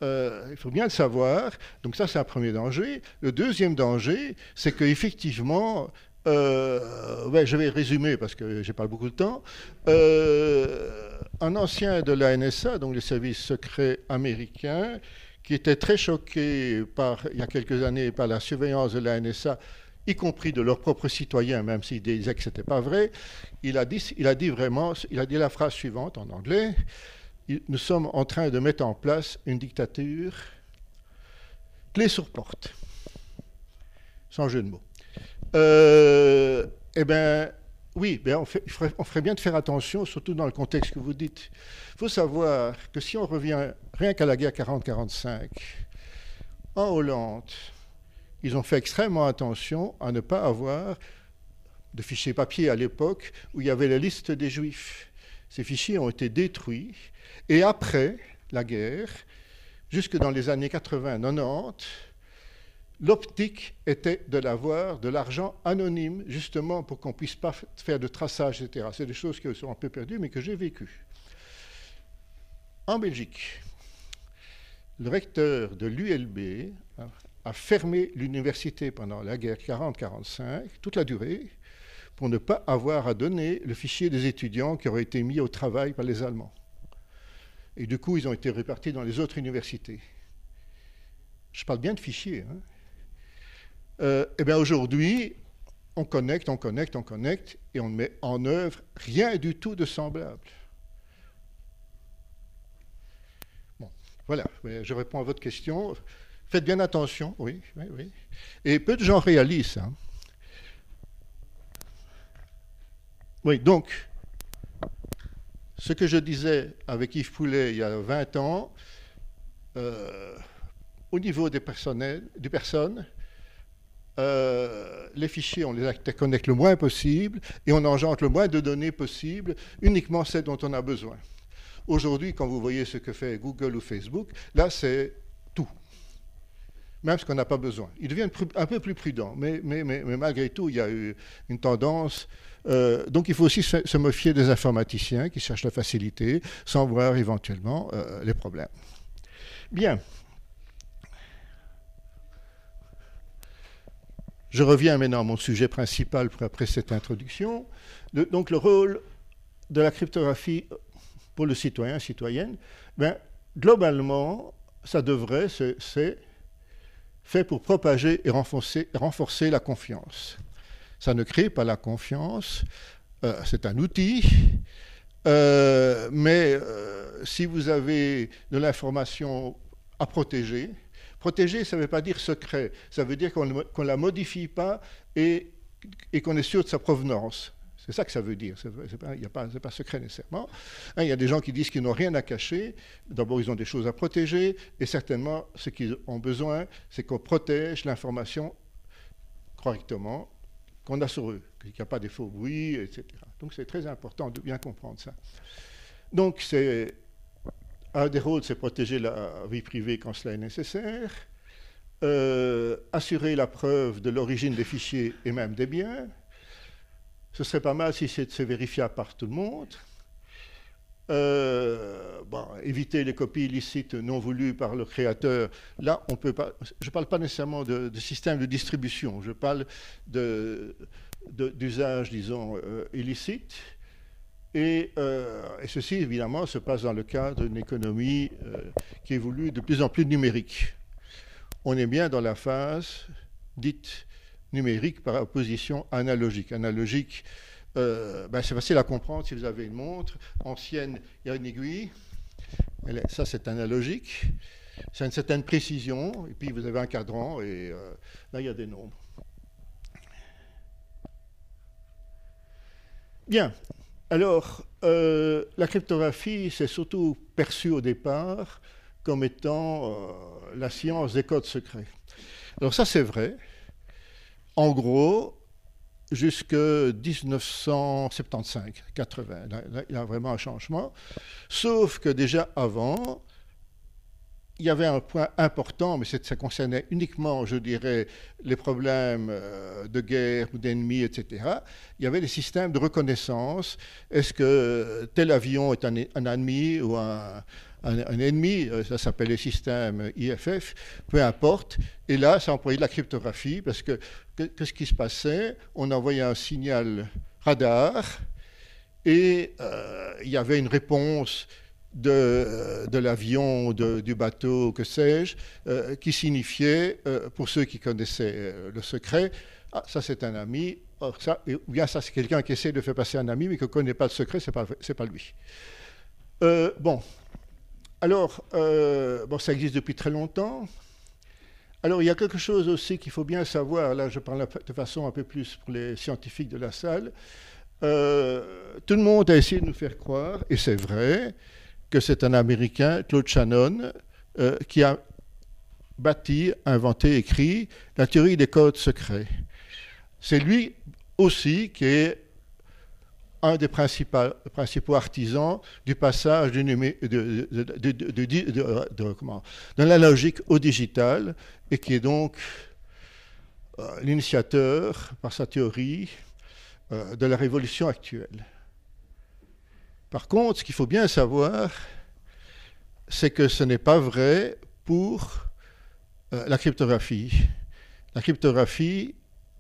Euh, il faut bien le savoir. Donc ça, c'est un premier danger. Le deuxième danger, c'est qu'effectivement, euh, ouais, je vais résumer parce que j'ai pas beaucoup de temps. Euh, un ancien de la NSA, donc le service secret américain, qui était très choqué il y a quelques années par la surveillance de la NSA, y compris de leurs propres citoyens, même s'ils disaient que ce n'était pas vrai, il a, dit, vraiment, il a dit la phrase suivante en anglais nous sommes en train de mettre en place une dictature clé sur porte, sans jeu de mots. Euh, eh bien, oui, ben on, ferait, bien de faire attention, surtout dans le contexte que vous dites. Il faut savoir que si on revient rien qu'à la guerre 40-45, en Hollande, ils ont fait extrêmement attention à ne pas avoir de fichiers papier à l'époque où il y avait la liste des juifs. Ces fichiers ont été détruits et après la guerre, jusque dans les années 80-90, l'optique était de l'avoir de l'argent anonyme, justement pour qu'on ne puisse pas faire de traçage, etc. C'est des choses qui sont un peu perdues, mais que j'ai vécues. En Belgique, le recteur de l'ULB a fermé l'université pendant la guerre 40-45, toute la durée, pour ne pas avoir à donner le fichier des étudiants qui auraient été mis au travail par les Allemands. Et du coup, ils ont été répartis dans les autres universités. Je parle bien de fichiers. Hein. Euh, eh bien aujourd'hui, on connecte, on connecte, on connecte, et on ne met en œuvre rien du tout de semblable. Bon, voilà, je réponds à votre question. Faites bien attention, oui, oui, oui. Et peu de gens réalisent. Hein. Oui, donc, ce que je disais avec Yves Poulet il y a 20 ans, euh, au niveau des, des personnes, euh, les fichiers, on les interconnecte le moins possible et on engendre le moins de données possible, uniquement celles dont on a besoin. Aujourd'hui, quand vous voyez ce que fait Google ou Facebook, là, c'est. Même ce qu'on n'a pas besoin. Ils deviennent un peu plus prudents, mais, malgré tout, il y a eu une tendance euh, donc il faut aussi se, méfier des informaticiens qui cherchent la facilité sans voir éventuellement euh, les problèmes. Bien. Je reviens maintenant à mon sujet principal après cette introduction. donc le rôle de la cryptographie pour le citoyen, citoyenne, ben, globalement, ça devrait, c'est fait pour propager et renforcer, la confiance. Ça ne crée pas la confiance. Euh, c'est un outil. Euh, mais euh, si vous avez de l'information à protéger, protéger, ça ne veut pas dire secret. Ça veut dire qu'on ne la modifie pas et qu'on est sûr de sa provenance. C'est ça que ça veut dire. Ce n'est pas, pas, secret nécessairement. Hein, il y a des gens qui disent qu'ils n'ont rien à cacher. D'abord, ils ont des choses à protéger. Et certainement, ce qu'ils ont besoin, c'est qu'on protège l'information correctement qu'on a sur eux, qu'il n'y a pas de faux bruits, etc. Donc c'est très important de bien comprendre ça. Donc c'est un des rôles, c'est protéger la vie privée quand cela est nécessaire, euh, assurer la preuve de l'origine des fichiers et même des biens. Ce serait pas mal si c'est vérifiable par tout le monde. Euh, éviter les copies illicites non voulues par le créateur. Là, on peut pas. Je ne parle pas nécessairement de, système de distribution. Je parle d'usage, disons, euh, illicite. Et, euh, et, ceci, évidemment, se passe dans le cadre d'une économie qui évolue de plus en plus numérique. On est bien dans la phase dite numérique par opposition analogique. Analogique, euh, ben c'est facile à comprendre si vous avez une montre ancienne, il y a une aiguille. Ça, c'est analogique. C'est une certaine précision. Et puis, vous avez un cadran et euh, là, il y a des nombres. Bien. Alors, euh, la cryptographie, c'est surtout perçu au départ comme étant la science des codes secrets. Alors ça, c'est vrai. En gros, jusque 1975, 80. il y a vraiment un changement. Sauf que déjà avant, il y avait un point important, mais ça concernait uniquement, je dirais, les problèmes euh, de guerre ou d'ennemis, etc. Il y avait des systèmes de reconnaissance. Est-ce que tel avion est un ennemi ou un, un, ennemi, euh, ça s'appelle le système IFF, peu importe. Et là, ça employait de la cryptographie parce que qu'est-ce qui se passait On envoyait un signal radar et euh, il y avait une réponse de, de l'avion, du bateau, que sais-je, euh, qui signifiait, pour ceux qui connaissaient le secret, ah, ça c'est un ami, or ça, ou bien ça c'est quelqu'un qui essaie de faire passer un ami, mais qui ne connaît pas le secret, ce n'est pas, pas lui. bon, alors, euh, bon, ça existe depuis très longtemps. Alors, il y a quelque chose aussi qu'il faut bien savoir, là je parle de façon un peu plus pour les scientifiques de la salle. Euh, tout le monde a essayé de nous faire croire, et c'est vrai, que c'est un Américain, Claude Shannon, euh, qui a bâti, inventé, écrit la théorie des codes secrets. C'est lui aussi qui est un des principaux, artisans du passage de, l'analogique au digital et qui est donc euh, l'initiateur, par sa théorie, euh, de la révolution actuelle. Par contre, ce qu'il faut bien savoir, c'est que ce n'est pas vrai pour euh, la cryptographie. La cryptographie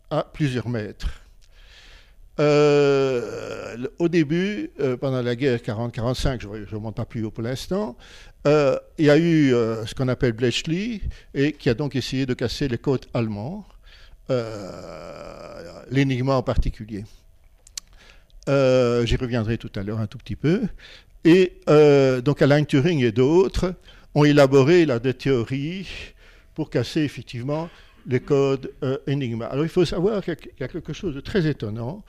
a plusieurs maîtres. Euh, au début, euh, pendant la guerre 40-45, je ne remonte pas plus haut pour l'instant, euh, il y a eu ce qu'on appelle Bletchley, et qui a donc essayé de casser les côtes allemands, l'énigme en particulier. J'y reviendrai tout à l'heure un tout petit peu. Et donc Alain Turing et d'autres ont élaboré des théories pour casser effectivement les codes euh, Enigma. Alors il faut savoir qu'il y a quelque chose de très étonnant,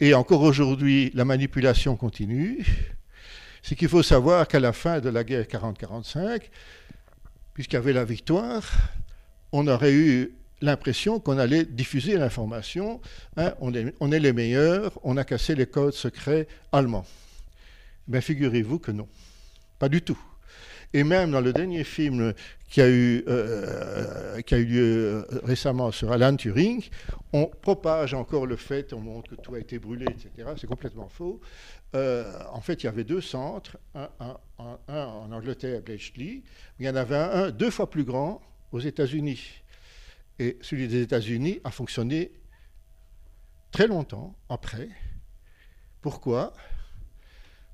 et encore aujourd'hui la manipulation continue, c'est qu'il faut savoir qu'à la fin de la guerre 40-45, puisqu'il y avait la victoire, on aurait eu l'impression qu'on allait diffuser l'information, hein, on, est, on, est, les meilleurs, on a cassé les codes secrets allemands. Mais figurez-vous que non, pas du tout. Et même dans le dernier film qui a eu, euh, qui a eu lieu euh, récemment sur Alan Turing, on propage encore le fait, on montre que tout a été brûlé, etc. C'est complètement faux. Euh, en fait, il y avait deux centres, un, en Angleterre, Bletchley, il y en avait un, deux fois plus grand aux États-Unis. Et celui des États-Unis a fonctionné très longtemps après. Pourquoi?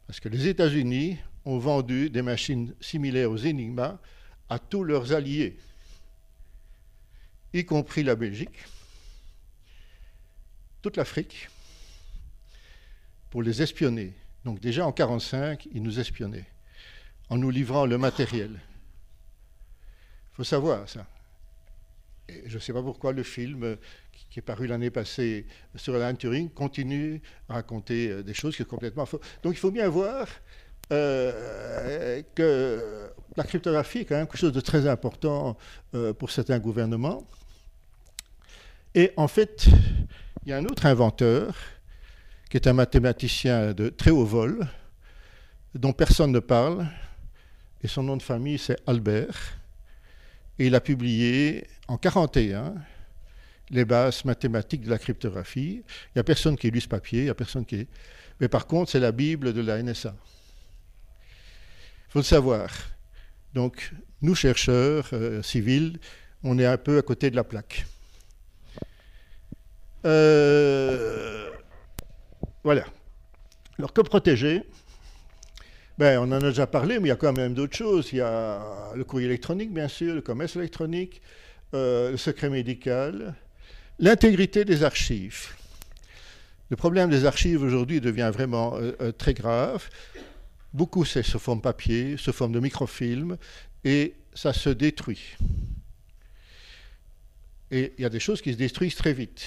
Parce que les États-Unis ont vendu des machines similaires aux Enigma à tous leurs alliés, y compris la Belgique, toute l'Afrique, pour les espionner. Donc déjà en 1945, ils nous espionnaient, en nous livrant le matériel. Il faut savoir ça. Je ne sais pas pourquoi le film qui est paru l'année passée sur Alan Turing continue à raconter euh, des choses qui sont complètement fausses. Donc il faut bien voir euh, que la cryptographie est quand même quelque chose de très important euh, pour certains gouvernements. Et en fait, il y a un autre inventeur qui est un mathématicien de très haut vol, dont personne ne parle, et son nom de famille c'est Albert. Et il a publié en 1941 les bases mathématiques de la cryptographie. Il n'y a personne qui lu ce papier, il n'y a personne qui. Mais par contre, c'est la Bible de la NSA. Il faut le savoir. Donc, nous, chercheurs euh, civils, on est un peu à côté de la plaque. Euh, voilà. Alors, que protéger? Ben, On en a déjà parlé, mais il y a quand même d'autres choses. Il y a le courrier électronique, bien sûr, le commerce électronique, euh, le secret médical, l'intégrité des archives. Le problème des archives aujourd'hui devient vraiment très grave. Beaucoup, c'est sous forme papier, sous forme de microfilm, et ça se détruit. Et il y a des choses qui se détruisent très vite.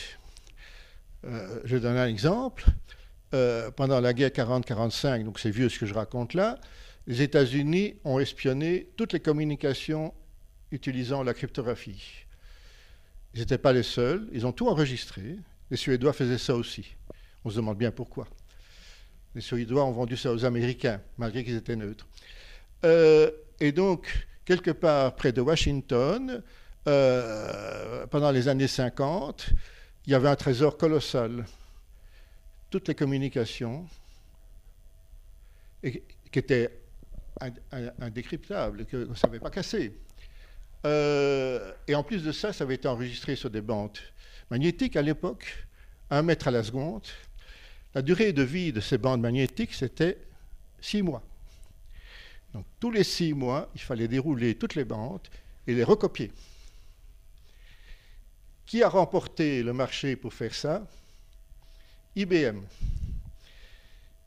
Euh, je donne un exemple. Euh, pendant la guerre 40-45, donc c'est vieux ce que je raconte là, les États-Unis ont espionné toutes les communications utilisant la cryptographie. Ils n'étaient pas les seuls, ils ont tout enregistré. Les Suédois faisaient ça aussi. On se demande bien pourquoi. Les Suédois ont vendu ça aux Américains, malgré qu'ils étaient neutres. Euh, et donc, quelque part près de Washington, euh, pendant les années 50, il y avait un trésor colossal. Toutes les communications, qui étaient indécryptables, qu'on ne savait pas casser. Euh, et en plus de ça, ça avait été enregistré sur des bandes magnétiques à l'époque, un mètre à la seconde. La durée de vie de ces bandes magnétiques, c'était six mois. Donc tous les six mois, il fallait dérouler toutes les bandes et les recopier. Qui a remporté le marché pour faire ça? IBM.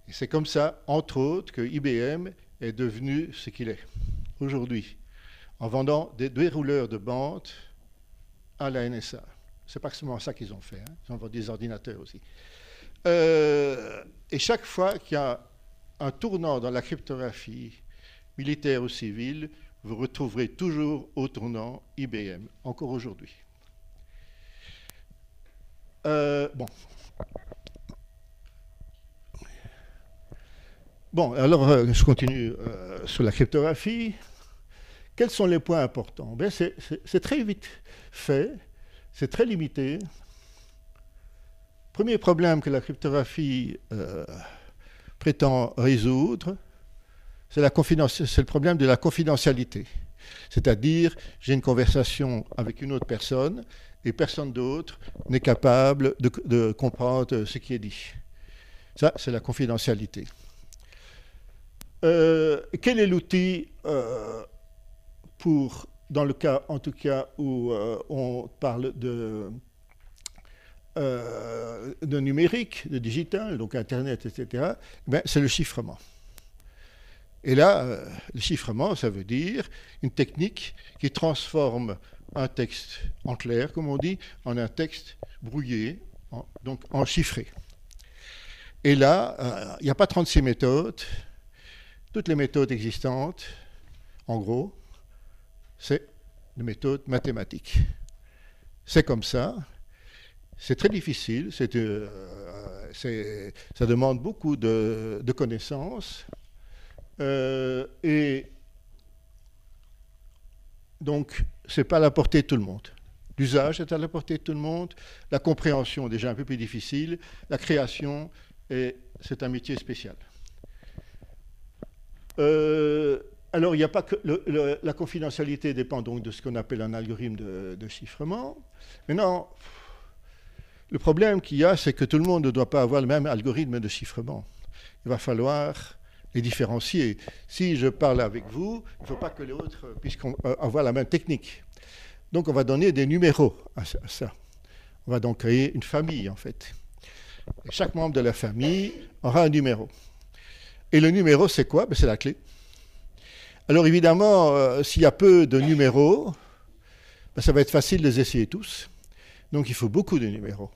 Et c'est comme ça, entre autres, que IBM est devenu ce qu'il est aujourd'hui, en vendant des dérouleurs de bandes à la NSA. C'est pas seulement ça qu'ils ont fait, hein. ils ont vendu des ordinateurs aussi. Euh, et chaque fois qu'il y a un tournant dans la cryptographie, militaire ou civile, vous retrouverez toujours au tournant IBM, encore aujourd'hui. Euh, bon. Bon, alors euh, je continue sur la cryptographie. Quels sont les points importants? Ben, C'est très vite fait, c'est très limité. Premier problème que la cryptographie prétend résoudre, c'est le problème de la confidentialité. C'est-à-dire, j'ai une conversation avec une autre personne et personne d'autre n'est capable de, comprendre ce qui est dit. Ça, c'est la confidentialité. Euh, quel est l'outil euh, pour, dans le cas, en tout cas, où euh, on parle de, de numérique, de digital, donc Internet, etc., ben, c'est le chiffrement. Et là, euh, le chiffrement, ça veut dire une technique qui transforme un texte en clair, comme on dit, en un texte brouillé, donc en chiffré. Et là, euh, il n'y a pas 36 méthodes. Toutes les méthodes existantes, en gros, c'est des méthodes mathématiques. C'est comme ça. C'est très difficile. Euh, ça demande beaucoup de connaissances. Euh, et donc, ce n'est pas à la portée de tout le monde. L'usage est à la portée de tout le monde. La compréhension, déjà un peu plus difficile. La création, c'est un métier spécial. Euh, alors, il n'y a pas que la confidentialité dépend donc de ce qu'on appelle un algorithme de, de chiffrement. Maintenant, le problème qu'il y a, c'est que tout le monde ne doit pas avoir le même algorithme de chiffrement. Il va falloir les différencier. Si je parle avec vous, il ne faut pas que l'autre puisse euh, avoir la même technique. Donc on va donner des numéros à ça. On va donc créer une famille en fait. Chaque membre de la famille aura un numéro. Et le numéro, c'est quoi? Ben, C'est la clé. Alors évidemment, euh, s'il y a peu de numéros, ben, ça va être facile de les essayer tous. Donc il faut beaucoup de numéros.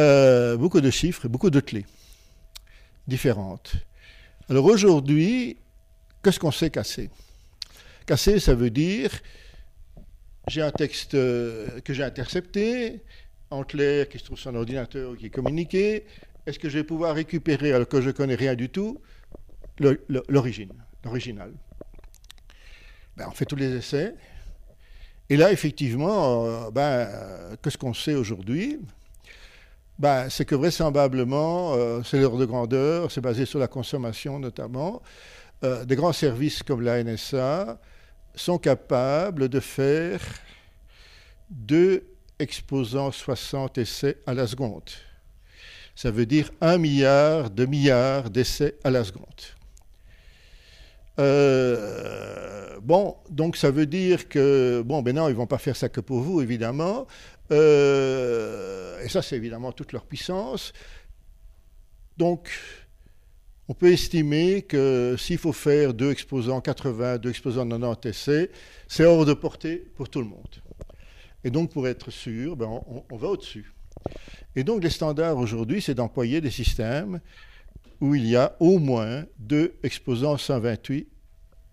Euh, beaucoup de chiffres et beaucoup de clés différentes. Alors aujourd'hui, qu'est-ce qu'on sait casser? Casser, ça veut dire, j'ai un texte euh, que j'ai intercepté, en clair, qui se trouve sur un ordinateur, qui est communiqué. Est-ce que je vais pouvoir récupérer, alors que je ne connais rien du tout, l'origine, l'original? Ben, On fait tous les essais. Et là, effectivement, euh, ben, qu'est-ce qu'on sait aujourd'hui? Ben, c'est que vraisemblablement, euh, c'est l'ordre de grandeur, c'est basé sur la consommation notamment. euh, des grands services comme la NSA sont capables de faire deux exposants 60 essais à la seconde. Ça veut dire un milliard de milliards d'essais à la seconde. Euh, bon, donc ça veut dire que, bon, ben non, ils ne vont pas faire ça que pour vous, évidemment. Euh, et ça, c'est évidemment toute leur puissance. Donc, on peut estimer que s'il faut faire deux exposants 80, deux exposants 90 essais, c'est hors de portée pour tout le monde. Et donc, pour être sûr, ben, on, on va au-dessus. Et donc, les standards aujourd'hui, c'est d'employer des systèmes où il y a au moins deux exposants 128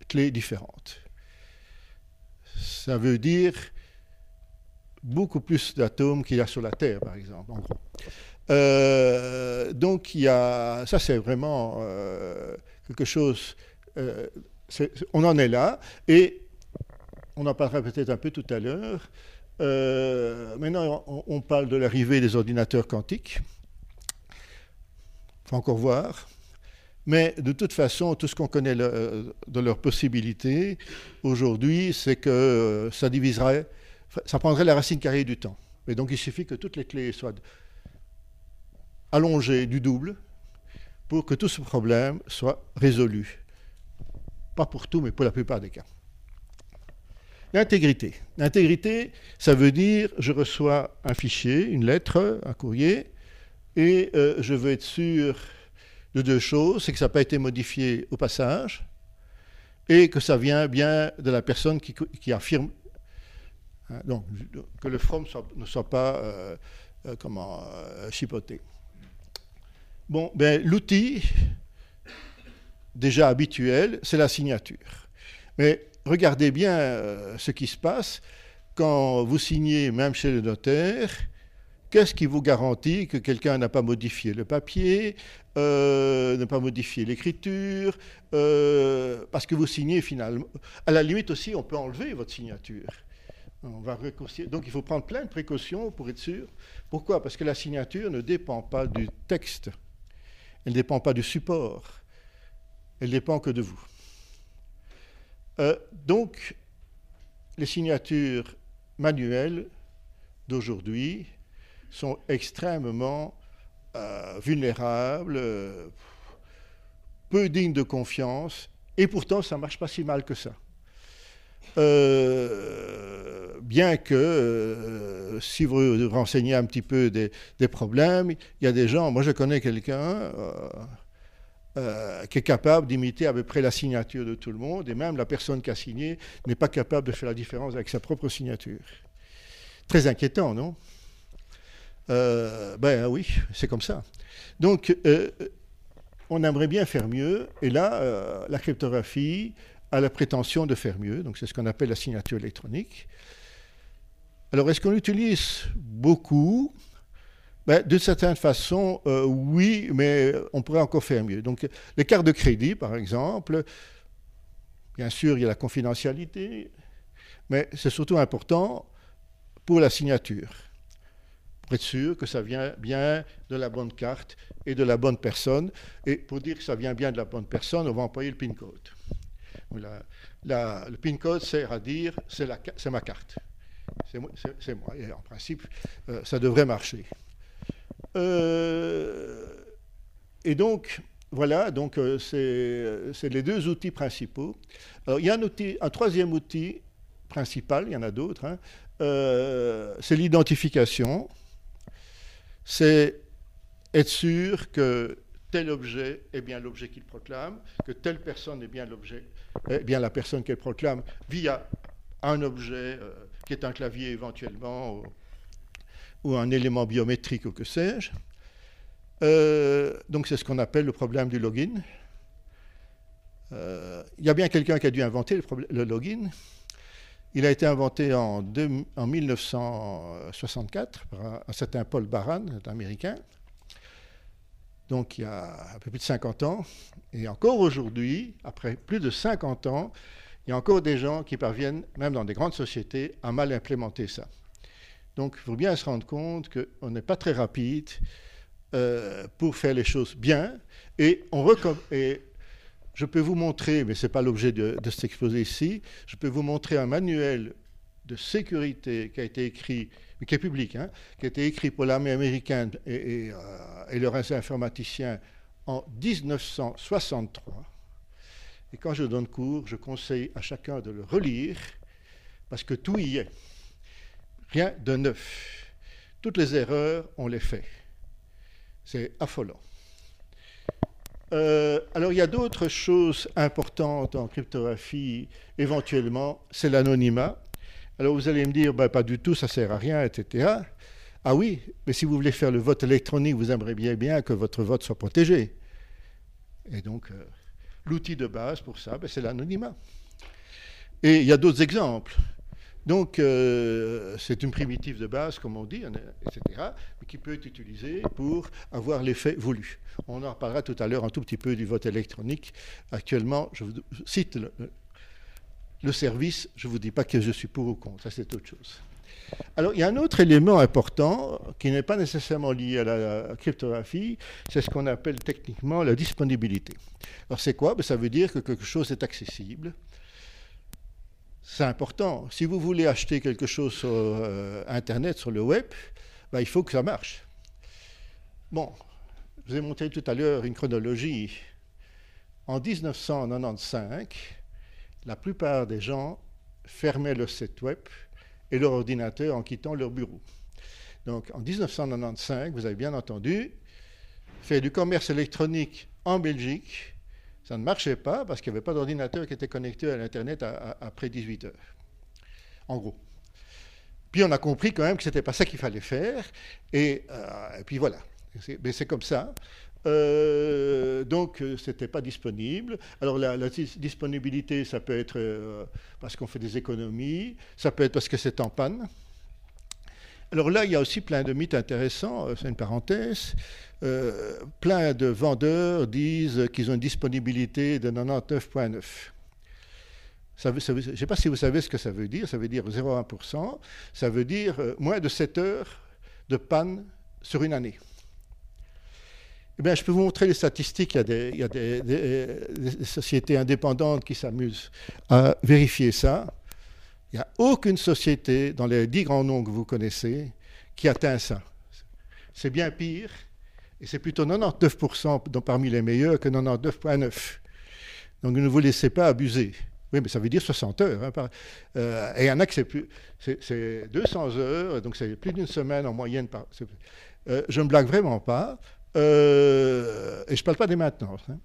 clés différentes. Ça veut dire beaucoup plus d'atomes qu'il y a sur la Terre, par exemple, en gros. Euh, donc, il y a, ça, c'est vraiment euh, quelque chose. Euh, on en est là, et on en parlera peut-être un peu tout à l'heure. maintenant, on, parle de l'arrivée des ordinateurs quantiques. Il faut encore voir. Mais de toute façon, tout ce qu'on connaît de leurs possibilités aujourd'hui, c'est que ça diviserait, ça prendrait la racine carrée du temps. Et donc, il suffit que toutes les clés soient allongé du double pour que tout ce problème soit résolu. Pas pour tout, mais pour la plupart des cas. L'intégrité. L'intégrité, ça veut dire je reçois un fichier, une lettre, un courrier, et euh, je veux être sûr de deux choses, c'est que ça n'a pas été modifié au passage, et que ça vient bien de la personne qui affirme, hein, donc que le from soit, ne soit pas euh, euh, comment, chipoté. Bon, ben, l'outil déjà habituel, c'est la signature. Mais regardez bien euh, ce qui se passe quand vous signez, même chez le notaire. Qu'est-ce qui vous garantit que quelqu'un n'a pas modifié le papier, euh, n'a pas modifié l'écriture, euh, parce que vous signez finalement. À la limite aussi, on peut enlever votre signature. Donc il faut prendre plein de précautions pour être sûr. Pourquoi? Parce que la signature ne dépend pas du texte. Elle ne dépend pas du support, elle dépend que de vous. Euh, donc, les signatures manuelles d'aujourd'hui sont extrêmement euh, vulnérables, peu dignes de confiance, et pourtant ça ne marche pas si mal que ça. Euh, bien que, euh, si vous renseignez un petit peu des, problèmes, il y a des gens, moi je connais quelqu'un euh, qui est capable d'imiter à peu près la signature de tout le monde, et même la personne qui a signé n'est pas capable de faire la différence avec sa propre signature. Très inquiétant, non? Ben oui, c'est comme ça. Donc, on aimerait bien faire mieux, et là, la cryptographie, a la prétention de faire mieux. Donc c'est ce qu'on appelle la signature électronique. Alors est-ce qu'on l'utilise beaucoup? Ben, De certaines façons, euh, oui, mais on pourrait encore faire mieux. Donc les cartes de crédit, par exemple, bien sûr, il y a la confidentialité, mais c'est surtout important pour la signature, pour être sûr que ça vient bien de la bonne carte et de la bonne personne. Et pour dire que ça vient bien de la bonne personne, on va employer le PIN code le PIN code sert à dire c'est ma carte. C'est moi. Et en principe, euh, ça devrait marcher. Euh, et donc, voilà, donc euh, c'est les deux outils principaux. il y a un, troisième outil principal, il y en a d'autres, hein, c'est l'identification. C'est être sûr que tel objet est bien l'objet qu'il proclame, que telle personne est bien l'objet, est bien la personne qu'elle proclame via un objet euh, qui est un clavier éventuellement ou, un élément biométrique ou que sais-je. Euh, donc c'est ce qu'on appelle le problème du login. Euh, il y a bien quelqu'un qui a dû inventer le, login. Il a été inventé en, en 1964 par un certain Paul Baran, un américain donc il y a un peu plus de 50 ans. Et encore aujourd'hui, après plus de 50 ans, il y a encore des gens qui parviennent, même dans des grandes sociétés, à mal implémenter ça. Donc il faut bien se rendre compte qu'on n'est pas très rapide euh, pour faire les choses bien. Et, je peux vous montrer, mais ce n'est pas l'objet de, cet exposé ici, je peux vous montrer un manuel de sécurité qui a été écrit, mais qui est public, hein, qui a été écrit pour l'armée américaine et, euh, leurs informaticiens en 1963. Et quand je donne cours, je conseille à chacun de le relire, parce que tout y est. Rien de neuf. Toutes les erreurs, on les fait. C'est affolant. Euh, alors il y a d'autres choses importantes en cryptographie, éventuellement, c'est l'anonymat. Alors vous allez me dire, ben, pas du tout, ça sert à rien, etc. Ah oui, mais si vous voulez faire le vote électronique, vous aimeriez bien, que votre vote soit protégé. Et donc, euh, l'outil de base pour ça, ben, c'est l'anonymat. Et il y a d'autres exemples. Donc, euh, c'est une primitive de base, comme on dit, etc., mais qui peut être utilisée pour avoir l'effet voulu. On en reparlera tout à l'heure un tout petit peu du vote électronique. Actuellement, je vous cite le service, je ne vous dis pas que je suis pour ou contre, ça c'est autre chose. Alors, il y a un autre élément important qui n'est pas nécessairement lié à la cryptographie, c'est ce qu'on appelle techniquement la disponibilité. Alors, c'est quoi? Ben, Ça veut dire que quelque chose est accessible. C'est important. Si vous voulez acheter quelque chose sur euh, Internet, sur le web, ben, il faut que ça marche. Bon, je vous ai montré tout à l'heure une chronologie. En 1995, la plupart des gens fermaient le site web et leur ordinateur en quittant leur bureau. Donc en 1995, vous avez bien entendu, faire du commerce électronique en Belgique, ça ne marchait pas parce qu'il n'y avait pas d'ordinateur qui était connecté à l'Internet après 18 heures. En gros. Puis on a compris quand même que ce n'était pas ça qu'il fallait faire. Et, euh, et puis voilà. Mais c'est comme ça. Euh, donc, euh, ce n'était pas disponible. Alors, la, disponibilité, ça peut être euh, parce qu'on fait des économies, ça peut être parce que c'est en panne. Alors là, il y a aussi plein de mythes intéressants, c'est une parenthèse. plein de vendeurs disent qu'ils ont une disponibilité de 99,9. je ne sais pas si vous savez ce que ça veut dire. Ça veut dire 0,1%. Ça veut dire moins de 7 heures de panne sur une année. Eh je peux vous montrer les statistiques. Il y a des, sociétés indépendantes qui s'amusent à vérifier ça. Il n'y a aucune société dans les dix grands noms que vous connaissez qui atteint ça. C'est bien pire, et c'est plutôt 99% parmi les meilleurs que 99,9%. Donc ne vous laissez pas abuser. Oui, mais ça veut dire 60 heures. Hein, euh, et il y en a que c'est plus. C'est 200 heures, donc c'est plus d'une semaine en moyenne. Euh, je ne blague vraiment pas. Euh, et je ne parle pas des maintenances. Hein.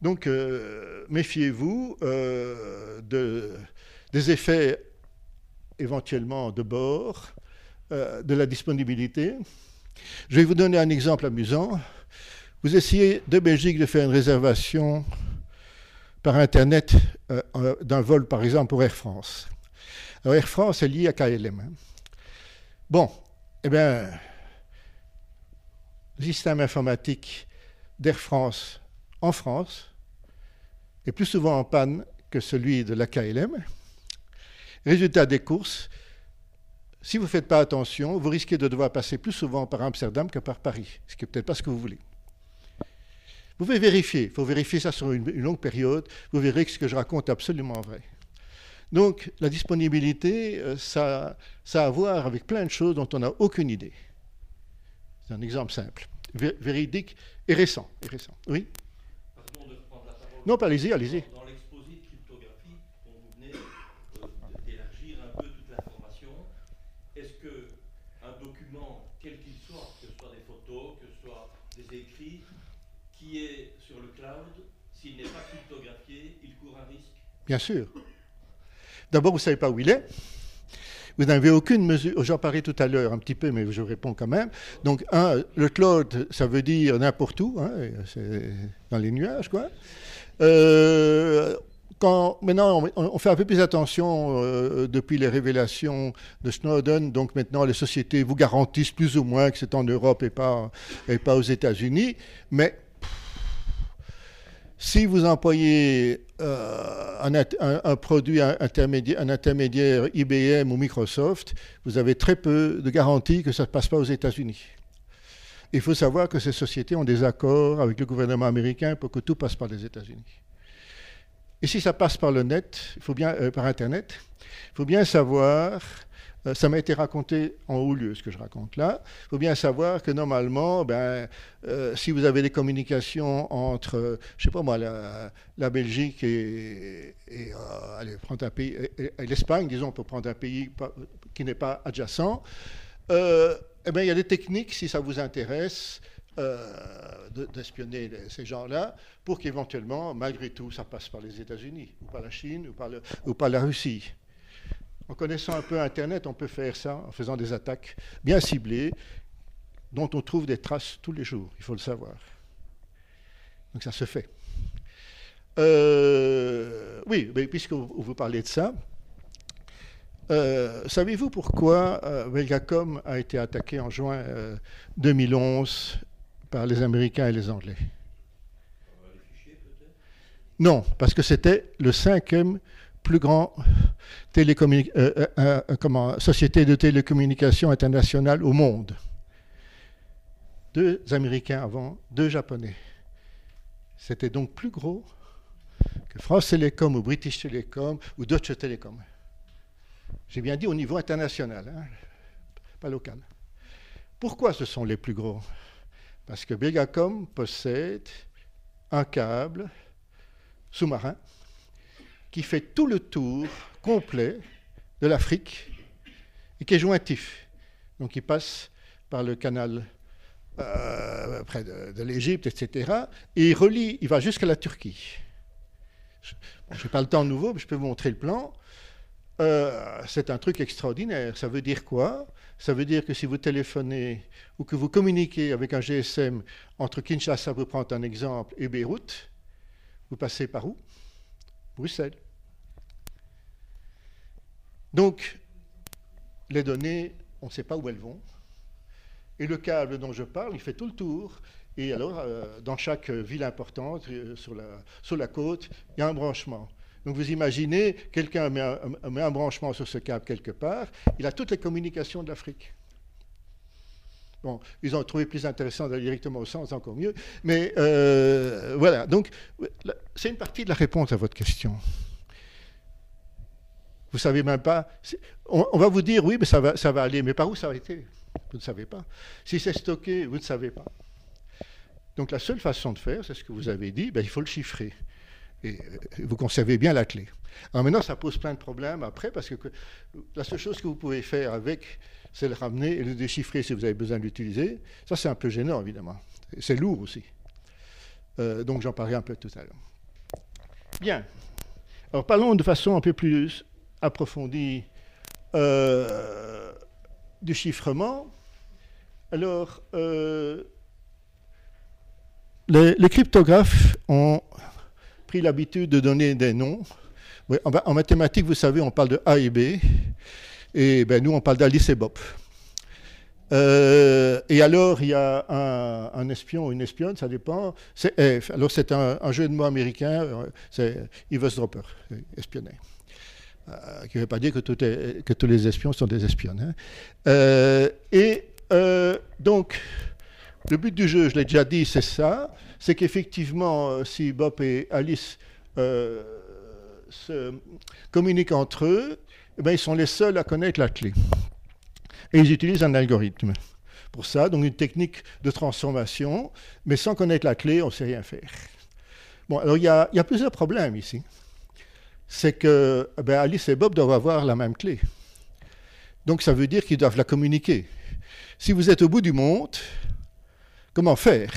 Donc, euh, méfiez-vous euh, de, des effets éventuellement de bord, de la disponibilité. Je vais vous donner un exemple amusant. Vous essayez de Belgique de faire une réservation par Internet d'un vol, par exemple, pour Air France. Alors, Air France est lié à KLM. Hein. Bon, eh bien, système informatique d'Air France en France est plus souvent en panne que celui de la KLM. Résultat des courses, si vous ne faites pas attention, vous risquez de devoir passer plus souvent par Amsterdam que par Paris, ce qui n'est peut-être pas ce que vous voulez. Vous pouvez vérifier, il faut vérifier ça sur une, longue période, vous verrez que ce que je raconte est absolument vrai. Donc la disponibilité, euh, ça, ça a à voir avec plein de choses dont on n'a aucune idée. C'est un exemple simple, véridique et récent. récent. Oui Pardon de reprendre la parole. Non, allez-y, allez-y. Dans, l'exposé de cryptographie, dont vous venez euh, d'élargir un peu toute l'information, est-ce qu'un document, quel qu'il soit, que ce soit des photos, que ce soit des écrits, qui est sur le cloud, s'il n'est pas cryptographié, il court un risque? Bien sûr. D'abord, vous ne savez pas où il est. Vous n'avez aucune mesure, j'en parlais tout à l'heure un petit peu, mais je réponds quand même. Donc, un, le cloud, ça veut dire n'importe où, hein, c'est dans les nuages, quoi. Euh, maintenant, on, fait un peu plus attention euh, depuis les révélations de Snowden. Donc maintenant, les sociétés vous garantissent plus ou moins que c'est en Europe et pas, et pas aux États-Unis. Mais si vous employez euh, un, produit intermédiaire, un intermédiaire IBM ou Microsoft, vous avez très peu de garanties que ça ne passe pas aux États-Unis. Il faut savoir que ces sociétés ont des accords avec le gouvernement américain pour que tout passe par les États-Unis. Et si ça passe par le net, il faut bien, euh, par Internet, il faut bien savoir, ça m'a été raconté en haut lieu ce que je raconte là, il faut bien savoir que normalement, ben, euh, si vous avez des communications entre, je sais pas moi, la, Belgique et, allez, prendre un pays, l'Espagne, disons, pour prendre un pays qui n'est pas adjacent, eh ben, il y a des techniques, si ça vous intéresse, euh, d'espionner ces gens-là pour qu'éventuellement, malgré tout, ça passe par les États-Unis, ou par la Chine, ou par, le, ou par la Russie. En connaissant un peu Internet, on peut faire ça en faisant des attaques bien ciblées, dont on trouve des traces tous les jours, il faut le savoir. Donc ça se fait. Euh, oui, mais puisque vous parlez de ça, euh, savez-vous pourquoi Belgacom a été attaqué en juin 2011 par les Américains et les Anglais? Non, parce que c'était le cinquième plus grand euh, euh, euh, société de télécommunications internationale au monde. Deux Américains avant, deux Japonais. C'était donc plus gros que France Télécom ou British Telecom ou Deutsche Telekom. J'ai bien dit au niveau international, hein, pas local. Pourquoi ce sont les plus gros? Parce que Begacom possède un câble sous-marin qui fait tout le tour complet de l'Afrique et qui est jointif. Donc il passe par le canal euh, près de, l'Égypte, etc. Et il relie, il va jusqu'à la Turquie. Je n'ai pas le temps de nouveau, mais je peux vous montrer le plan. Euh, c'est un truc extraordinaire. Ça veut dire quoi? Ça veut dire que si vous téléphonez ou que vous communiquez avec un GSM entre Kinshasa, vous prendre un exemple, et Beyrouth, vous passez par où? Bruxelles. Donc, les données, on ne sait pas où elles vont. Et le câble dont je parle, il fait tout le tour. Et alors, euh, dans chaque ville importante, euh, sur la, sur la côte, il y a un branchement. Donc vous imaginez, quelqu'un met, un branchement sur ce câble quelque part, il a toutes les communications de l'Afrique. Ils ont trouvé plus intéressant d'aller directement au sens, encore mieux. Mais euh, voilà, donc c'est une partie de la réponse à votre question. Vous ne savez même pas. On, va vous dire, oui, mais ça va, ça va aller, mais par où ça va été Vous ne savez pas. Si c'est stocké, vous ne savez pas. Donc la seule façon de faire, c'est ce que vous avez dit, ben, il faut le chiffrer. Et euh, vous conservez bien la clé. Alors maintenant, ça pose plein de problèmes après, parce que la seule chose que vous pouvez faire avec, c'est le ramener et le déchiffrer si vous avez besoin de l'utiliser. Ça, c'est un peu gênant, évidemment. C'est lourd aussi. Euh, donc, j'en parlerai un peu tout à l'heure. Bien. Alors, parlons de façon un peu plus approfondie euh, du chiffrement. Alors, les cryptographes ont pris l'habitude de donner des noms. en, mathématiques, vous savez, on parle de A et B. Et ben, nous, on parle d'Alice et Bob. Euh, et alors, il y a un, espion ou une espionne, ça dépend. F. Alors, c'est un, jeu de mots américain, euh, c'est eavesdropper, espionner. Euh, qui ne veut pas dire que, tous les espions sont des espionnes. Hein. et donc, le but du jeu, je l'ai déjà dit, c'est ça c'est qu'effectivement, si Bob et Alice communiquent entre eux, eh ben, ils sont les seuls à connaître la clé. Et ils utilisent un algorithme pour ça, donc une technique de transformation, mais sans connaître la clé, on ne sait rien faire. Bon, alors il y a, plusieurs problèmes ici. C'est que eh ben, Alice et Bob doivent avoir la même clé. Donc ça veut dire qu'ils doivent la communiquer. Si vous êtes au bout du monde, comment faire?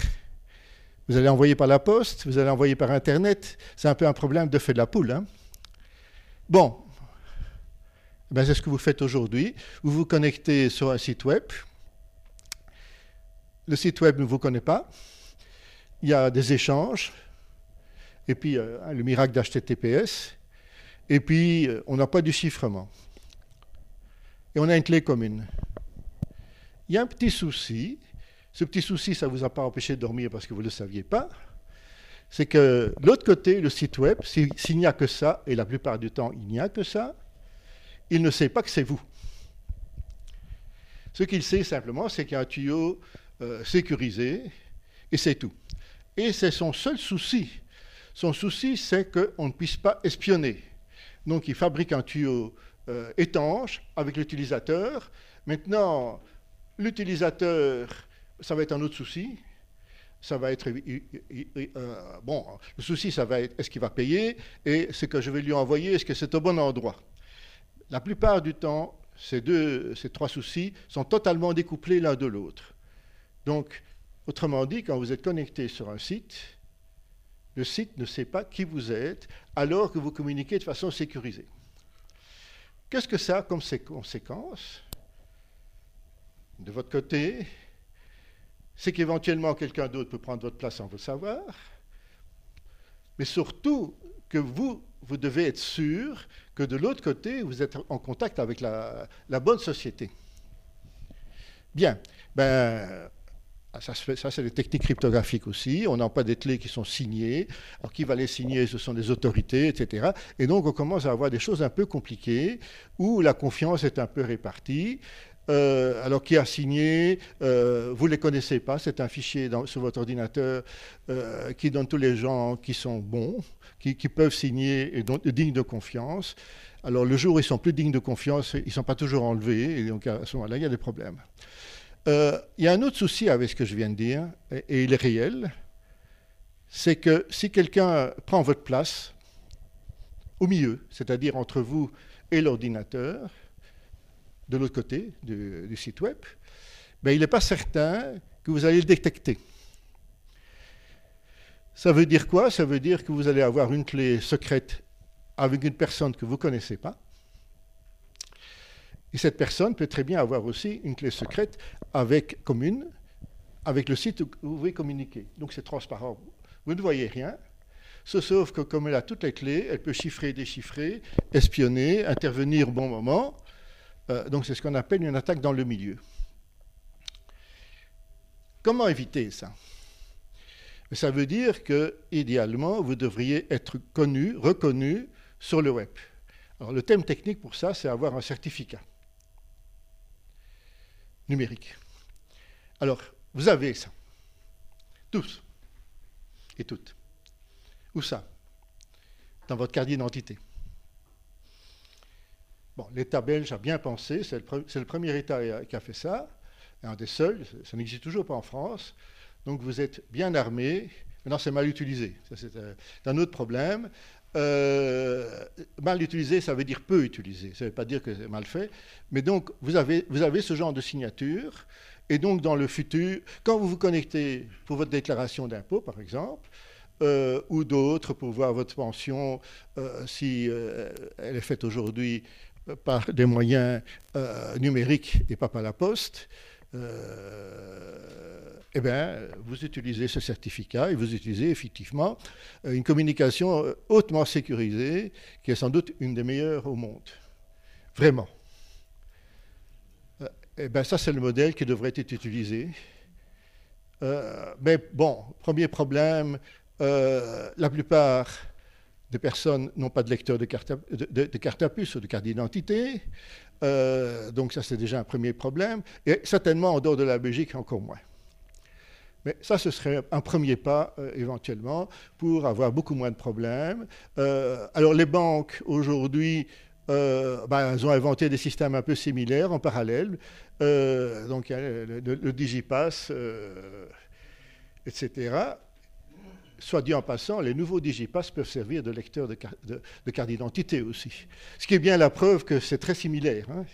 Vous allez envoyer par la poste, vous allez envoyer par Internet. C'est un peu un problème de fait de la poule. Hein. bon, ben c'est ce que vous faites aujourd'hui. Vous vous connectez sur un site web. Le site web ne vous connaît pas. Il y a des échanges. Et puis, euh, le miracle d'HTTPS. Et puis, euh, on n'a pas du chiffrement. Et on a une clé commune. Il y a un petit souci, ce petit souci, ça ne vous a pas empêché de dormir parce que vous ne le saviez pas. C'est que l'autre côté, le site web, s'il n'y a que ça, et la plupart du temps il n'y a que ça, il ne sait pas que c'est vous. Ce qu'il sait simplement, c'est qu'il y a un tuyau euh, sécurisé, et c'est tout. Et c'est son seul souci. Son souci, c'est qu'on ne puisse pas espionner. Donc, il fabrique un tuyau euh, étanche avec l'utilisateur. Maintenant, l'utilisateur, ça va être un autre souci. Ça va être. Euh, bon, le souci, ça va être est-ce qu'il va payer? Et ce que je vais lui envoyer, est-ce que c'est au bon endroit? La plupart du temps, ces, trois soucis sont totalement découplés l'un de l'autre. Donc, autrement dit, quand vous êtes connecté sur un site, le site ne sait pas qui vous êtes alors que vous communiquez de façon sécurisée. Qu'est-ce que ça a comme conséquence De votre côté, c'est qu'éventuellement quelqu'un d'autre peut prendre votre place sans vous savoir, mais surtout que vous, vous devez être sûr que de l'autre côté, vous êtes en contact avec la, bonne société. Bien, ben, ah, ça, ça c'est des techniques cryptographiques aussi. On n'a pas des clés qui sont signées. Alors, qui va les signer? Ce sont des autorités, etc. Et donc, on commence à avoir des choses un peu compliquées où la confiance est un peu répartie. Euh, alors, qui a signé euh, Vous ne les connaissez pas. C'est un fichier sur votre ordinateur euh, qui donne tous les gens qui sont bons, qui, peuvent signer et dignes de confiance. Alors, le jour où ils sont plus dignes de confiance, ils ne sont pas toujours enlevés. Et donc, à ce moment-là, il y a des problèmes. Il y a un autre souci avec ce que je viens de dire, et, il est réel, c'est que si quelqu'un prend votre place au milieu, c'est-à-dire entre vous et l'ordinateur, de l'autre côté du, site web, ben, il n'est pas certain que vous allez le détecter. Ça veut dire quoi? Ça veut dire que vous allez avoir une clé secrète avec une personne que vous ne connaissez pas, et cette personne peut très bien avoir aussi une clé secrète avec commune, avec le site où vous pouvez communiquer. Donc c'est transparent. Vous ne voyez rien, sauf que comme elle a toutes les clés, elle peut chiffrer, déchiffrer, espionner, intervenir au bon moment. Euh, donc c'est ce qu'on appelle une attaque dans le milieu. Comment éviter ça? Ça veut dire que, idéalement, vous devriez être connu, reconnu sur le web. Alors le thème technique pour ça, c'est avoir un certificat numérique. Alors, vous avez ça. Tous et toutes. Où ça? Dans votre carte d'identité. Bon, l'État belge a bien pensé, c'est le, premier État qui a fait ça, un des seuls, ça n'existe toujours pas en France. Donc vous êtes bien armé, maintenant c'est mal utilisé, c'est euh, un autre problème. Euh, mal utilisé, ça veut dire peu utilisé. Ça ne veut pas dire que c'est mal fait. Mais donc, vous avez, vous avez ce genre de signature. Et donc, dans le futur, quand vous vous connectez pour votre déclaration d'impôt, par exemple, euh, ou d'autres pour voir votre pension, si elle est faite aujourd'hui par des moyens numériques et pas par la poste, eh bien, vous utilisez ce certificat et vous utilisez effectivement euh, une communication euh, hautement sécurisée, qui est sans doute une des meilleures au monde. Vraiment. Euh, eh bien, ça, c'est le modèle qui devrait être utilisé. mais bon, premier problème, la plupart des personnes n'ont pas de lecteur de carte, de, carte à puce ou de carte d'identité. donc ça, c'est déjà un premier problème. Et certainement, en dehors de la Belgique, encore moins. Mais ça, ce serait un premier pas euh, éventuellement pour avoir beaucoup moins de problèmes. Euh, alors les banques aujourd'hui, euh, ben, elles ont inventé des systèmes un peu similaires en parallèle. donc le, Digipass, etc. Soit dit en passant, les nouveaux Digipass peuvent servir de lecteur de, carte d'identité aussi. Ce qui est bien la preuve que c'est très similaire. Hein.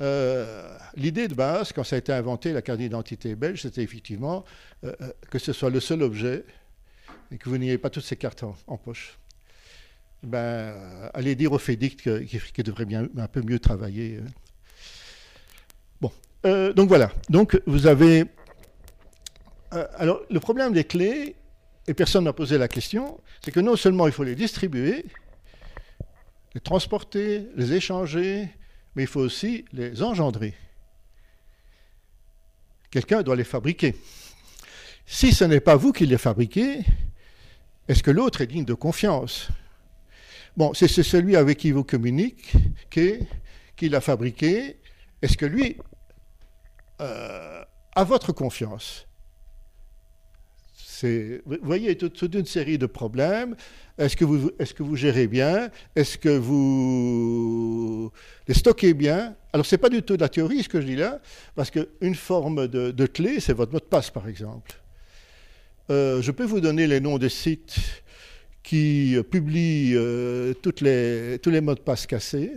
Euh, l'idée de base, quand ça a été inventé, la carte d'identité belge, c'était effectivement euh, euh, que ce soit le seul objet et que vous n'ayez pas toutes ces cartes en, poche. Ben, allez dire au FEDIC qu'il devrait bien un peu mieux travailler. Bon, donc voilà. Donc vous avez. Alors le problème des clés, et personne n'a posé la question, c'est que non seulement il faut les distribuer, les transporter, les échanger, mais il faut aussi les engendrer. Quelqu'un doit les fabriquer. Si ce n'est pas vous qui les fabriquez, est-ce que l'autre est digne de confiance? Bon, c'est celui avec qui vous communiquez, qui l'a fabriqué. Est-ce que lui euh, a votre confiance? Vous voyez toute, une série de problèmes. Est-ce que vous, est que vous gérez bien? Est-ce que vous les stockez bien? Alors, ce n'est pas du tout de la théorie ce que je dis là, parce qu'une forme de, clé, c'est votre mot de passe, par exemple. Euh, je peux vous donner les noms des sites qui publient euh, les, tous les mots de passe cassés.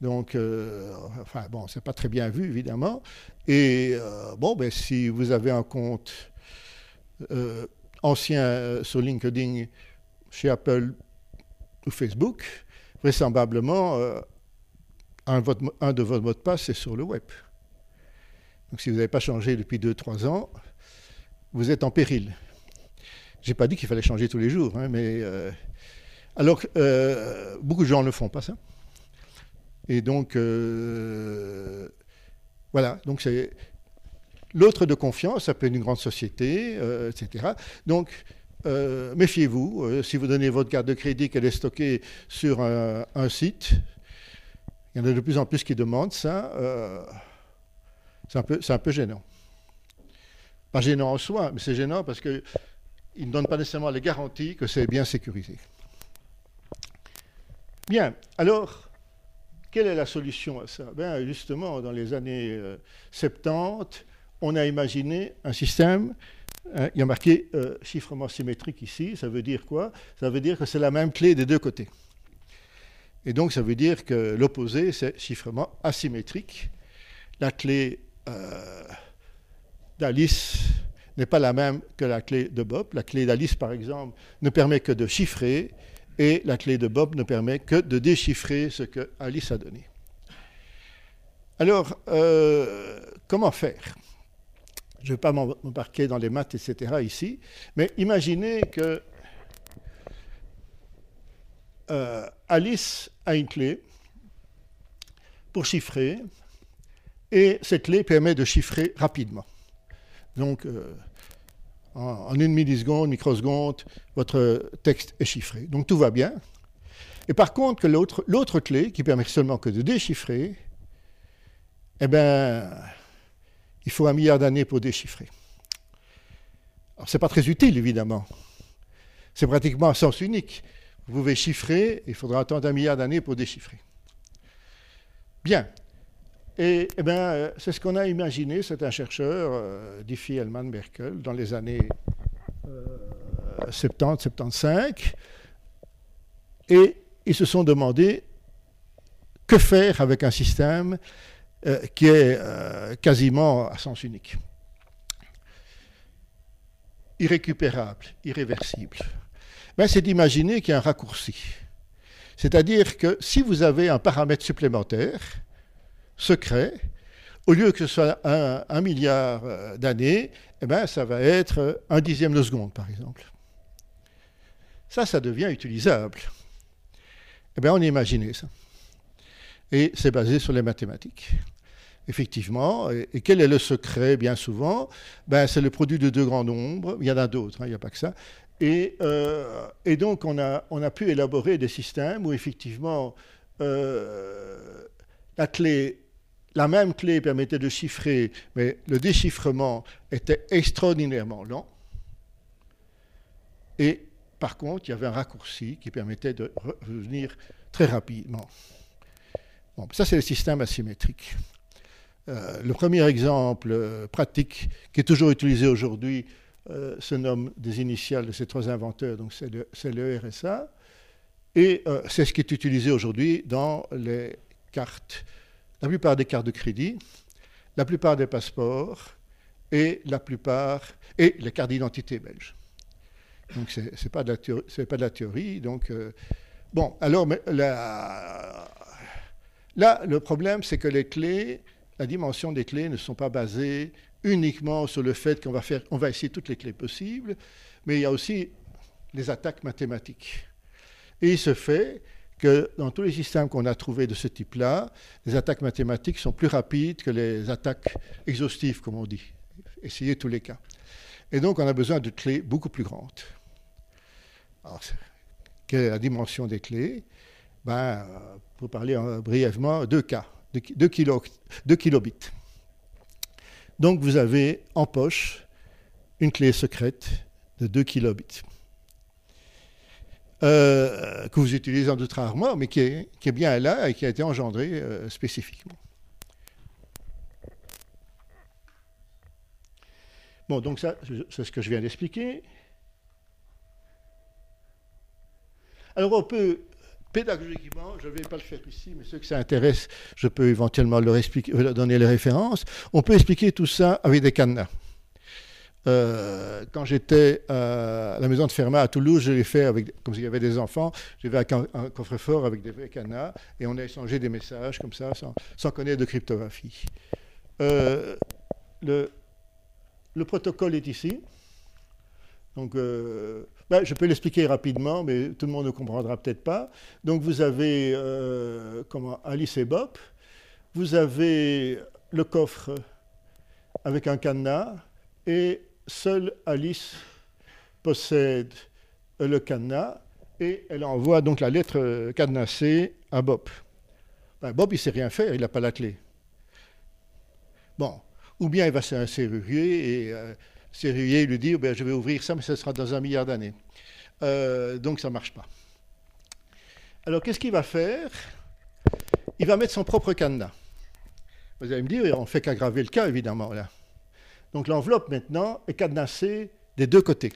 Donc, euh, enfin, bon, c'est pas très bien vu, évidemment. Et, bon, ben, si vous avez un compte euh, ancien euh, sur LinkedIn chez Apple ou Facebook, vraisemblablement, euh, un, de vos mots de passe est sur le web. Donc si vous n'avez pas changé depuis 2-3 ans, vous êtes en péril. Je n'ai pas dit qu'il fallait changer tous les jours, hein, mais alors beaucoup de gens ne font pas ça. Et donc voilà, donc c'est L'autre de confiance, ça peut être une grande société, euh, etc. Donc, euh, méfiez-vous. Euh, si vous donnez votre carte de crédit qu'elle est stockée sur un, site, il y en a de plus en plus qui demandent ça. c'est un, peu gênant. Pas gênant en soi, mais c'est gênant parce qu'ils ne donnent pas nécessairement les garanties que c'est bien sécurisé. Bien, alors, quelle est la solution à ça? Ben, Justement, dans les années 70, on a imaginé un système, hein, il y a marqué euh, chiffrement symétrique ici, ça veut dire quoi? Ça veut dire que c'est la même clé des deux côtés. Et donc ça veut dire que l'opposé, c'est chiffrement asymétrique. La clé euh, d'Alice n'est pas la même que la clé de Bob. La clé d'Alice, par exemple, ne permet que de chiffrer, et la clé de Bob ne permet que de déchiffrer ce que Alice a donné. Alors, euh, comment faire? Je ne vais pas m'embarquer dans les maths, etc. ici, mais imaginez que euh, Alice a une clé pour chiffrer, et cette clé permet de chiffrer rapidement. Donc, euh, en, une milliseconde, microseconde, votre texte est chiffré. Donc, tout va bien. Et par contre, que l'autre clé, qui permet seulement que de déchiffrer, eh bien, il faut un milliard d'années pour déchiffrer. Alors, ce n'est pas très utile, évidemment. C'est pratiquement un sens unique. Vous pouvez chiffrer, il faudra attendre un milliard d'années pour déchiffrer. Bien. Et, eh ben, euh, c'est ce qu'on a imaginé, c'est un chercheur, euh, Diffie Hellman Merkel, dans les années 70, euh, 75. Et ils se sont demandé que faire avec un système euh, qui est euh, quasiment à sens unique. Irrécupérable, irréversible. Ben, c'est d'imaginer qu'il y a un raccourci. C'est-à-dire que si vous avez un paramètre supplémentaire, secret, au lieu que ce soit un, milliard euh, d'années, eh ben, ça va être un dixième de seconde, par exemple. Ça, ça devient utilisable. Eh bien, on a imaginé ça. Et c'est basé sur les mathématiques effectivement. Et, quel est le secret, bien souvent? Ben, C'est le produit de deux grands nombres. Il y en a d'autres, hein, il n'y a pas que ça. Et, euh, et, donc, on a, on a pu élaborer des systèmes où, effectivement, euh, la clé la même clé permettait de chiffrer, mais le déchiffrement était extraordinairement lent. Et par contre, il y avait un raccourci qui permettait de revenir très rapidement. Bon, ça, c'est le système asymétrique. Euh, le premier exemple euh, pratique qui est toujours utilisé aujourd'hui euh, se nomme des initiales de ces trois inventeurs, donc c'est le, RSA. Et c'est ce qui est utilisé aujourd'hui dans les cartes, la plupart des cartes de crédit, la plupart des passeports et la plupart et les cartes d'identité belges. Donc ce n'est pas, de la théorie. Donc bon, alors là, le problème c'est que les clés la dimension des clés ne sont pas basées uniquement sur le fait qu'on va, faire, on va essayer toutes les clés possibles, mais il y a aussi les attaques mathématiques. Et il se fait que dans tous les systèmes qu'on a trouvés de ce type-là, les attaques mathématiques sont plus rapides que les attaques exhaustives, comme on dit. Essayez tous les cas. Et donc, on a besoin de clés beaucoup plus grandes. Alors, quelle est la dimension des clés? Ben, Pour parler brièvement, deux cas. 2, kilobits. Donc vous avez en poche une clé secrète de 2 kilobits. Euh, que vous utilisez en doute rarement, mais qui est, qui est, bien là et qui a été engendré euh, spécifiquement. Bon, donc ça, c'est ce que je viens d'expliquer. Alors on peut, pédagogiquement, je ne vais pas le faire ici, mais ceux que ça intéresse, je peux éventuellement leur, expliquer, leur donner les références. On peut expliquer tout ça avec des cadenas. Euh, quand j'étais à la maison de Fermat à Toulouse, je l'ai fait avec, comme s'il y avait des enfants. J'ai fait un, coffre-fort avec des vrais cadenas et on a échangé des messages comme ça, sans, connaître de cryptographie. Euh, le, le, protocole est ici. Donc, euh, ben, je peux l'expliquer rapidement, mais tout le monde ne comprendra peut-être pas. Donc, vous avez euh, comment, Alice et Bob. Vous avez le coffre avec un cadenas et seule Alice possède le cadenas et elle envoie donc la lettre cadenassée à Bob. Ben, Bob, il ne sait rien faire, il n'a pas la clé. Bon, ou bien il va à un serrurier et euh, serrurier lui dit ben, Je vais ouvrir ça, mais ce sera dans un milliard d'années. Euh, donc ça ne marche pas. Alors qu'est-ce qu'il va faire? Il va mettre son propre cadenas. Vous allez me dire On ne fait qu'aggraver le cas, évidemment, là. Donc l'enveloppe maintenant est cadenassée des deux côtés.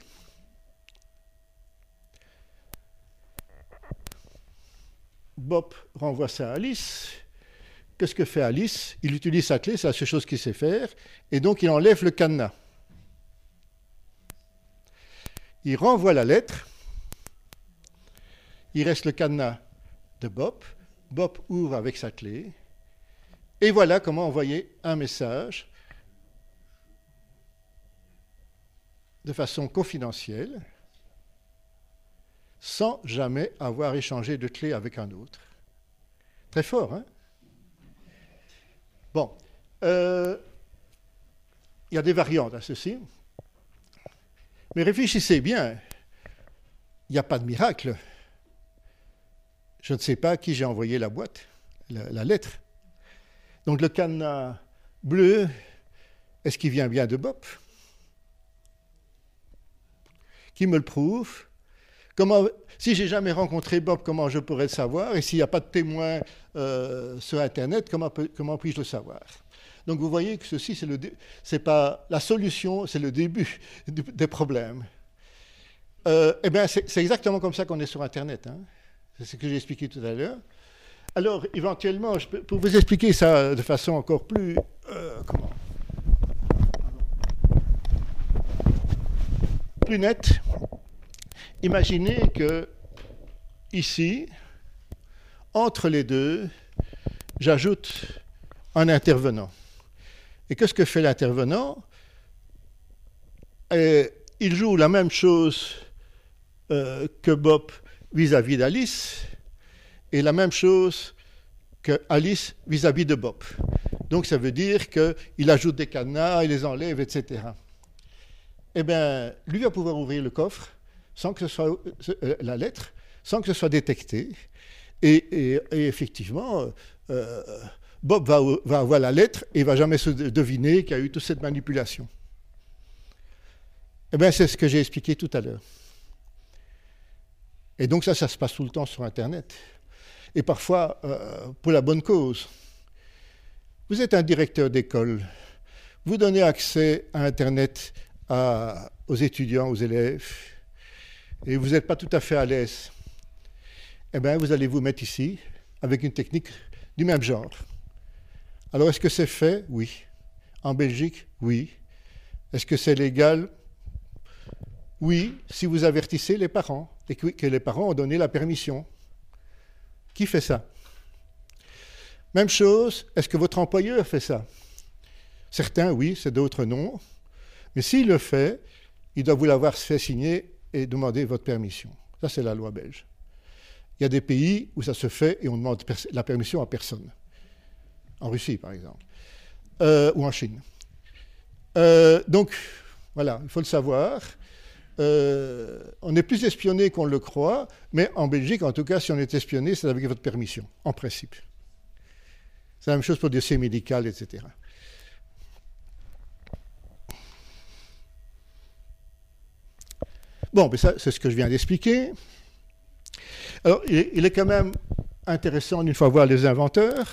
Bob renvoie ça à Alice. Qu'est-ce que fait Alice? Il utilise sa clé, c'est la seule chose qu'il sait faire, et donc il enlève le cadenas. Il renvoie la lettre. Il reste le cadenas de Bob. Bob ouvre avec sa clé. Et voilà comment envoyer un message de façon confidentielle, sans jamais avoir échangé de clé avec un autre. Très fort, hein? Bon. Euh, il y a des variantes à ceci. Mais réfléchissez bien. Il n'y a pas de miracle. Je ne sais pas à qui j'ai envoyé la boîte, la, lettre. Donc le cadenas bleu, est-ce qu'il vient bien de Bob qui me le prouve? Comment, si j'ai jamais rencontré Bob, comment je pourrais le savoir? Et s'il n'y a pas de témoin euh, sur Internet, comment puis-je le savoir? Donc vous voyez que ceci, c'est, le, c'est pas la solution, c'est le début des problèmes. Euh, eh bien, c'est, exactement comme ça qu'on est sur Internet. Hein. C'est ce que j'ai expliqué tout à l'heure. Alors, éventuellement, je peux, pour vous expliquer ça de façon encore plus... Euh, comment? Plus nette, imaginez que ici, entre les deux, j'ajoute un intervenant. Et qu'est-ce que fait l'intervenant? Il joue la même chose euh, que Bob vis-à-vis d'Alice et la même chose que Alice vis-à-vis de Bob. Donc ça veut dire qu'il ajoute des cadenas, il les enlève, etc eh bien, lui va pouvoir ouvrir le coffre sans que ce soit euh, la lettre, sans que ce soit détecté. Et, effectivement, euh, Bob va, avoir la lettre et va jamais se deviner qu'il y a eu toute cette manipulation. Eh bien, c'est ce que j'ai expliqué tout à l'heure. Et donc ça, ça se passe tout le temps sur Internet. Et parfois, euh, pour la bonne cause. Vous êtes un directeur d'école. Vous donnez accès à Internet aux étudiants, aux élèves, et vous n'êtes pas tout à fait à l'aise, eh bien, vous allez vous mettre ici avec une technique du même genre. Alors, est-ce que c'est fait? Oui. En Belgique? Oui. Est-ce que c'est légal? Oui, si vous avertissez les parents et que les parents ont donné la permission. Qui fait ça? Même chose, est-ce que votre employeur fait ça? Certains, oui, c'est d'autres, non. Mais s'il le fait, il doit vous l'avoir fait signer et demander votre permission. Ça, c'est la loi belge. Il y a des pays où ça se fait et on demande la permission à personne. En Russie, par exemple. Euh, ou en Chine. Euh, donc, voilà, il faut le savoir. Euh, on est plus espionné qu'on le croit, mais en Belgique, en tout cas, si on est espionné, c'est avec votre permission, en principe. C'est la même chose pour dossier médical, etc. Bon, mais ça, c'est ce que je viens d'expliquer. Alors, il est, quand même intéressant, une fois voir les inventeurs.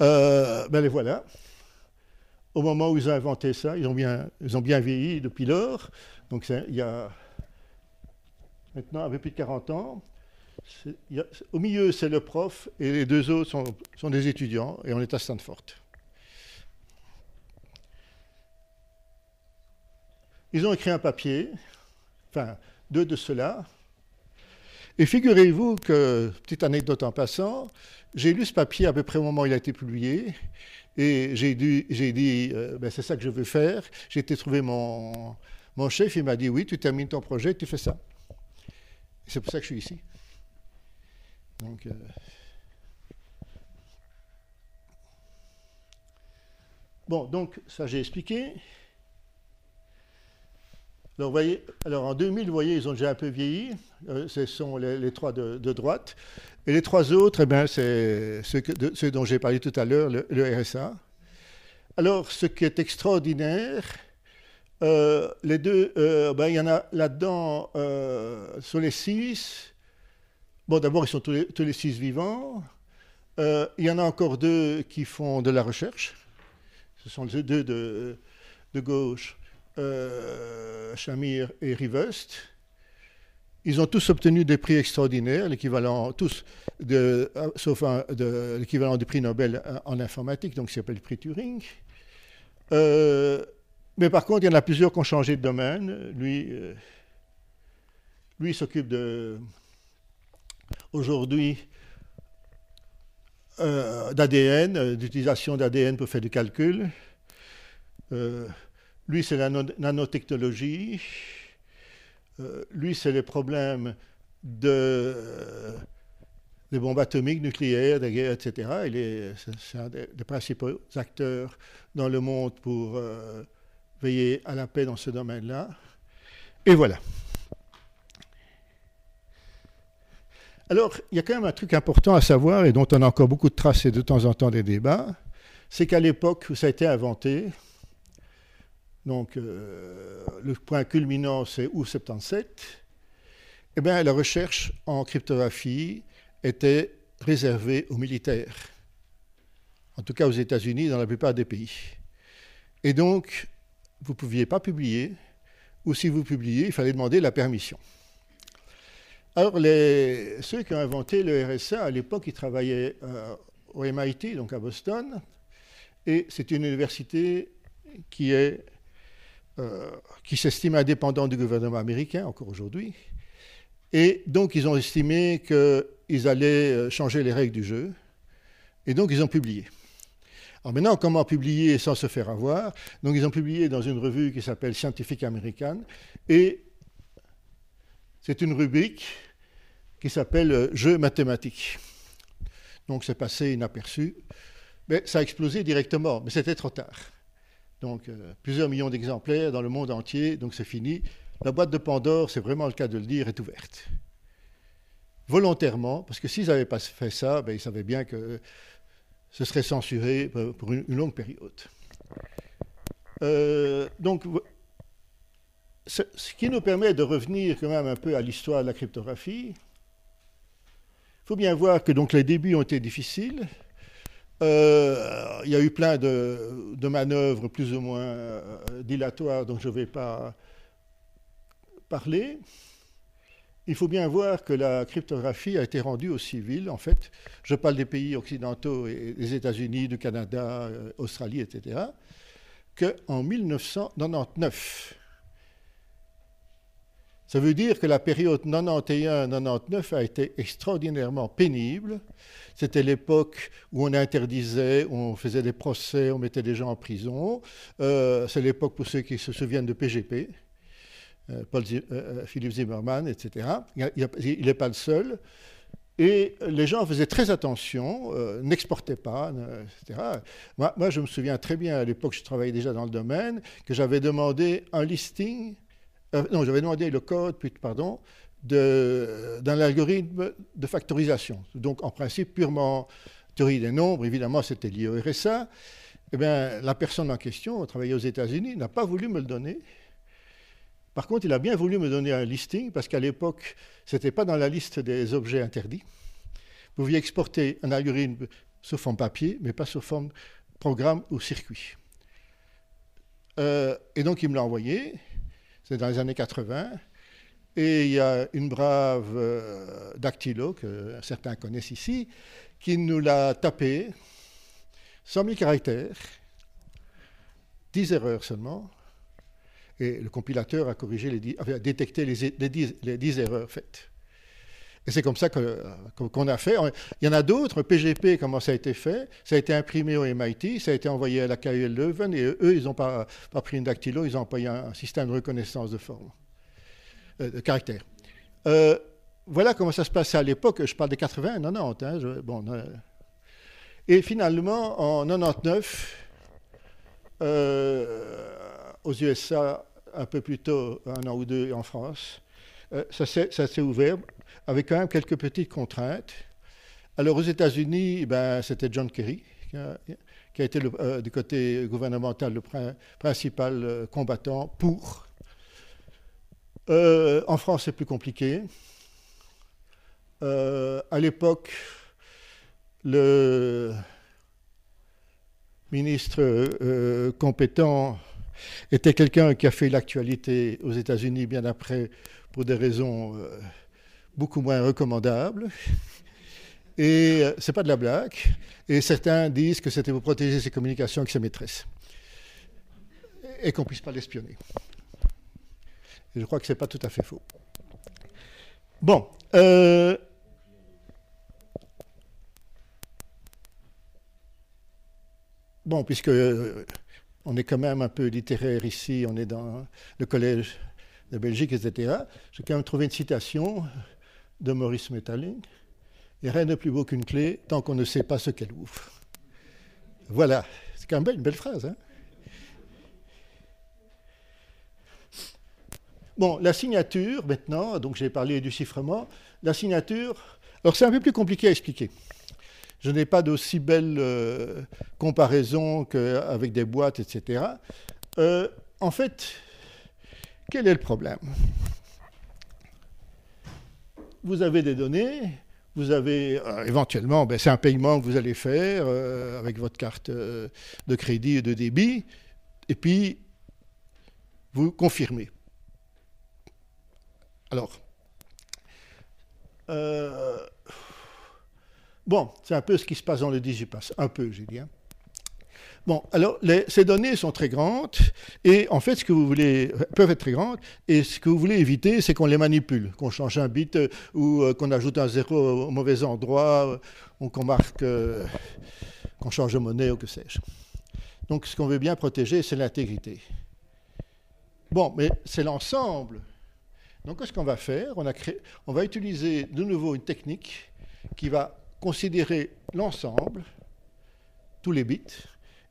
Euh, ben les voilà. Au moment où ils ont inventé ça, ils ont bien, ils ont bien vieilli depuis lors. Donc, il y a maintenant un peu plus de 40 ans. au milieu, c'est le prof et les deux autres sont, sont, des étudiants et on est à Stanford. Ils ont écrit un papier, enfin deux de ceux-là, et figurez-vous que, petite anecdote en passant, j'ai lu ce papier à peu près au moment où il a été publié, et j'ai dit, euh, ben, c'est ça que je veux faire. J'ai été trouver mon, mon chef, il m'a dit, oui, tu termines ton projet, tu fais ça. C'est pour ça que je suis ici. Donc, euh, Bon, donc ça j'ai expliqué. Alors, voyez, alors en 2000, vous voyez, ils ont déjà un peu vieilli. Euh, ce sont les, trois de, droite. Et les trois autres, eh ben, c'est ceux, dont j'ai parlé tout à l'heure, le, RSA. Alors, ce qui est extraordinaire, euh, les deux, euh, ben, il y en a là-dedans, sur les six. Bon, d'abord, ils sont tous les, six vivants. il y en a encore deux qui font de la recherche. Ce sont les deux de, de gauche euh, Shamir et Rivest. Ils ont tous obtenu des prix extraordinaires, l'équivalent, tous, de, euh, sauf l'équivalent du prix Nobel en informatique, donc qui s'appelle le prix Turing. Euh, mais par contre, il y en a plusieurs qui ont changé de domaine. Lui, euh, lui s'occupe de, aujourd'hui, d'ADN, d'utilisation d'ADN pour faire du calcul. Lui, c'est la nanotechnologie. Euh, lui, c'est les problèmes de, des bombes atomiques, nucléaires, des guerres, etc. Il est, un des, principaux acteurs dans le monde pour euh, veiller à la paix dans ce domaine-là. Et voilà. Alors, il y a quand même un truc important à savoir et dont on a encore beaucoup de traces et de temps en temps des débats, c'est qu'à l'époque où ça a été inventé, donc euh, le point culminant c'est août 77, eh bien, la recherche en cryptographie était réservée aux militaires, en tout cas aux États-Unis, dans la plupart des pays. Et donc, vous ne pouviez pas publier, ou si vous publiez, il fallait demander la permission. Alors, ceux qui ont inventé le RSA, à l'époque, ils travaillaient euh, au MIT, donc à Boston, et c'est une université qui est euh, qui s'estime indépendant du gouvernement américain, encore aujourd'hui. Et donc, ils ont estimé qu'ils allaient euh, changer les règles du jeu. Et donc, ils ont publié. Alors maintenant, comment publier sans se faire avoir? Donc, ils ont publié dans une revue qui s'appelle Scientific American. Et c'est une rubrique qui s'appelle euh, Jeux mathématiques. Donc, c'est passé inaperçu. Mais ça a explosé directement, mais c'était trop tard. Donc, euh, plusieurs millions d'exemplaires dans le monde entier, donc c'est fini. La boîte de Pandore, c'est vraiment le cas de le dire, est ouverte. Volontairement, parce que s'ils n'avaient pas fait ça, ben, ils savaient bien que ce serait censuré pour une, longue période. Euh, donc, ce, qui nous permet de revenir quand même un peu à l'histoire de la cryptographie, il faut bien voir que donc les débuts ont été difficiles. Euh, il y a eu plein de, manœuvres plus ou moins euh, dilatoires dont je ne vais pas parler. Il faut bien voir que la cryptographie a été rendue aux civils. En fait, je parle des pays occidentaux des États-Unis, du Canada, euh, Australie, etc. Qu'en 1999, ça veut dire que la période 91-99 a été extraordinairement pénible. C'était l'époque où on interdisait, où on faisait des procès, on mettait des gens en prison. Euh, c'est l'époque, pour ceux qui se souviennent de PGP, euh, Paul euh, Philippe Zimmermann, etc. Il n'est pas le seul. Et les gens faisaient très attention, n'exportaient pas, etc. Moi, je me souviens très bien, à l'époque, je travaillais déjà dans le domaine, que j'avais demandé un listing euh, non, j'avais demandé le code, pardon, d'un algorithme de factorisation. Donc, en principe, purement théorie des nombres, évidemment, c'était lié au RSA. Eh bien, la personne en question, travaillait aux États-Unis, n'a pas voulu me le donner. Par contre, il a bien voulu me donner un listing parce qu'à l'époque, ce n'était pas dans la liste des objets interdits. Vous pouviez exporter un algorithme sous forme papier, mais pas sous forme programme ou circuit. Euh, et donc, il me l'a envoyé. C'est dans les années 80. Et il y a une brave euh, dactylo, que certains connaissent ici, qui nous l'a tapé, 100 000 caractères, 10 erreurs seulement, et le compilateur a, corrigé les détecté les, les, 10, erreurs faites. Et c'est comme ça qu'on a fait. Il y en a d'autres, PGP, comment ça a été fait? Ça a été imprimé au MIT, ça a été envoyé à la KU Leuven, et eux, ils n'ont pas, pas, pris une dactylo, ils ont employé un, système de reconnaissance de forme, euh, de caractère. Euh, voilà comment ça se passait à l'époque. Je parle des 80, 90. Hein, bon, euh. et finalement, en 99, aux USA, un peu plus tôt, un an ou deux en France, ça s'est ouvert avec quand même quelques petites contraintes. Alors aux États-Unis, ben, c'était John Kerry qui a, été du côté gouvernemental le principal combattant pour. en France, c'est plus compliqué. Euh, à l'époque, le ministre euh, compétent était quelqu'un qui a fait l'actualité aux États-Unis bien après pour des raisons euh, beaucoup moins recommandables. Et c'est pas de la blague. Et certains disent que c'était pour protéger ses communications avec ses maîtresses. Et qu'on puisse pas l'espionner. Je crois que c'est pas tout à fait faux. Bon. Bon, puisque euh, on est quand même un peu littéraire ici, on est dans le collège de Belgique, etc., j'ai quand même trouvé une citation de Maurice Metalling. Et rien de plus beau qu'une clé tant qu'on ne sait pas ce qu'elle ouvre. Voilà, c'est quand même une belle phrase. Hein bon, la signature, maintenant, donc j'ai parlé du chiffrement. La signature, alors c'est un peu plus compliqué à expliquer. Je n'ai pas d'aussi belle euh, comparaison qu'avec des boîtes, etc. Euh, en fait, quel est le problème? Vous avez des données, vous avez euh, éventuellement, ben, c'est un paiement que vous allez faire avec votre carte de crédit et de débit, et puis vous confirmez. Alors, Bon, c'est un peu ce qui se passe dans le Digipass. Un peu, j'ai dit. Hein. Bon, alors ces données sont très grandes et en fait, ce que vous voulez peuvent être très grandes et ce que vous voulez éviter, c'est qu'on les manipule, qu'on change un bit euh, ou euh, qu'on ajoute un zéro au mauvais endroit euh, ou qu'on marque, qu'on change de monnaie ou que sais-je. Donc, ce qu'on veut bien protéger, c'est l'intégrité. Bon, mais c'est l'ensemble. Donc, ce qu'on va faire, on, va utiliser de nouveau une technique qui va considérez l'ensemble, tous les bits,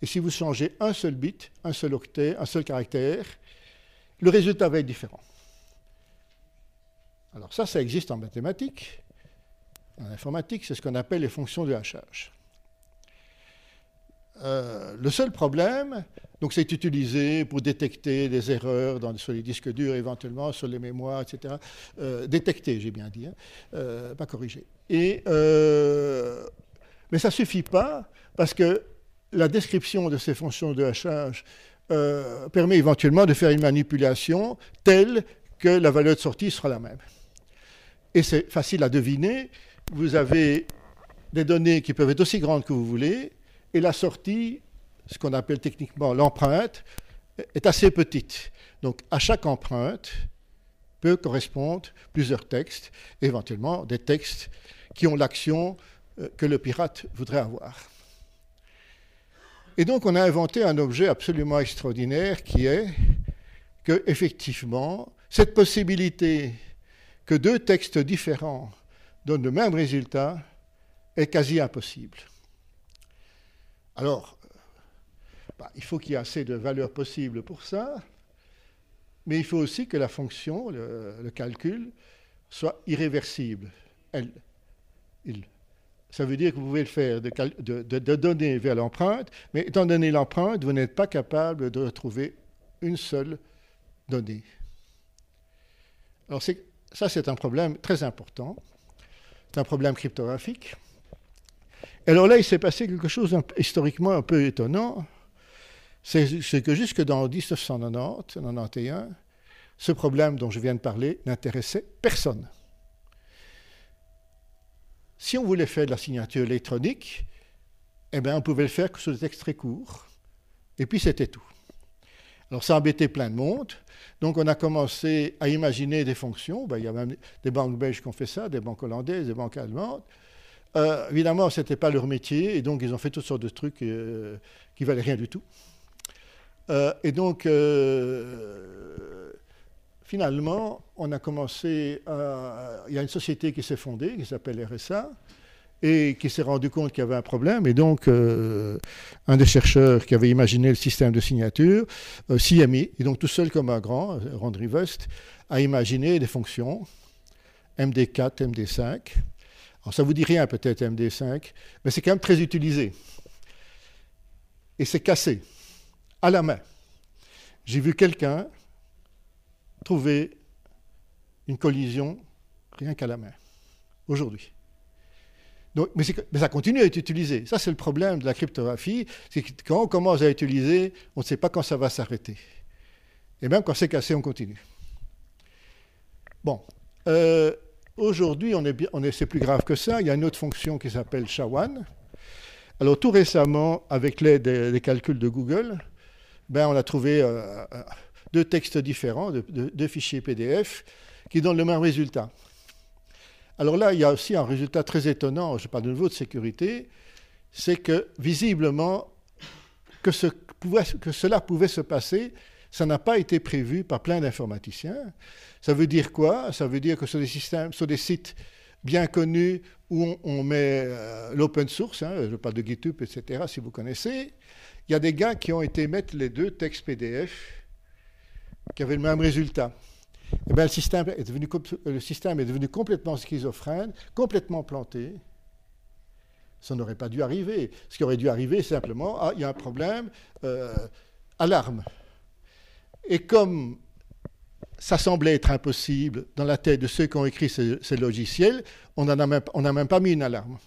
et si vous changez un seul bit, un seul octet, un seul caractère, le résultat va être différent. Alors ça, ça existe en mathématiques. En informatique, c'est ce qu'on appelle les fonctions de hachage. Euh, le seul problème, donc c'est utilisé pour détecter des erreurs sur les disques durs, éventuellement sur les mémoires, etc. Euh, détecter, j'ai bien dit, hein. euh, pas corriger. Et, mais ça ne suffit pas parce que la description de ces fonctions de hachage permet éventuellement de faire une manipulation telle que la valeur de sortie sera la même. Et c'est facile à deviner. Vous avez des données qui peuvent être aussi grandes que vous voulez, et la sortie, ce qu'on appelle techniquement l'empreinte, est assez petite. Donc à chaque empreinte peut correspondre plusieurs textes, éventuellement des textes qui ont l'action euh, que le pirate voudrait avoir. Et donc on a inventé un objet absolument extraordinaire qui est que effectivement cette possibilité que deux textes différents donnent le même résultat est quasi impossible. Alors, bah, il faut qu'il y ait assez de valeurs possibles pour ça, mais il faut aussi que la fonction, le, calcul, soit irréversible. Elle, ça veut dire que vous pouvez le faire de, de donner vers l'empreinte, mais étant donné l'empreinte, vous n'êtes pas capable de retrouver une seule donnée. Alors ça, c'est un problème très important. C'est un problème cryptographique. alors là, il s'est passé quelque chose historiquement un peu étonnant. C'est que jusque dans 1990, 1991, ce problème dont je viens de parler n'intéressait personne. Si on voulait faire de la signature électronique, eh bien, on pouvait le faire que sur des textes très courts. Et puis, c'était tout. Alors, ça embêtait plein de monde. Donc, on a commencé à imaginer des fonctions. Ben, il y a même des banques belges qui ont fait ça, des banques hollandaises, des banques allemandes. Euh, évidemment, ce n'était pas leur métier, et donc ils ont fait toutes sortes de trucs euh, qui valaient rien du tout. Euh, et donc, finalement, on a commencé à... Il y a une société qui s'est fondée, qui s'appelle RSA, et qui s'est rendu compte qu'il y avait un problème. Et donc, euh, un des chercheurs qui avait imaginé le système de signature euh, s'y a mis. Et donc, tout seul comme un grand, Randry West, a imaginé des fonctions MD4, MD5. Alors, ça vous dit rien peut-être MD5, mais c'est quand même très utilisé. Et c'est cassé, à la main. J'ai vu quelqu'un trouver une collision rien qu'à la main, aujourd'hui mais, ça continue à être utilisé. Ça, c'est le problème de la cryptographie. C'est que quand on commence à utiliser, on ne sait pas quand ça va s'arrêter. Et même quand c'est cassé, on continue. Bon. Euh, aujourd'hui, on est, on est, c'est plus grave que ça. Il y a une autre fonction qui s'appelle SHA-1. Alors, tout récemment, avec l'aide des, calculs de Google, ben, on a trouvé euh, euh, deux textes différents, deux fichiers PDF, qui donnent le même résultat. Alors là, il y a aussi un résultat très étonnant, je parle de nouveau de sécurité, c'est que visiblement, que, cela pouvait se passer, ça n'a pas été prévu par plein d'informaticiens. Ça veut dire quoi? Ça veut dire que sur des systèmes, sur des sites bien connus où on, met euh, l'open source, hein, je parle de GitHub, etc., si vous connaissez, il y a des gars qui ont été mettre les deux textes PDF qui avaient le même résultat. Eh bien, le, système est devenu, le système est devenu complètement schizophrène, complètement planté. Ça n'aurait pas dû arriver. Ce qui aurait dû arriver, simplement, ah, il y a un problème, euh, alarme. Et comme ça semblait être impossible dans la tête de ceux qui ont écrit ces, logiciels, on n'a même, même, pas mis une alarme.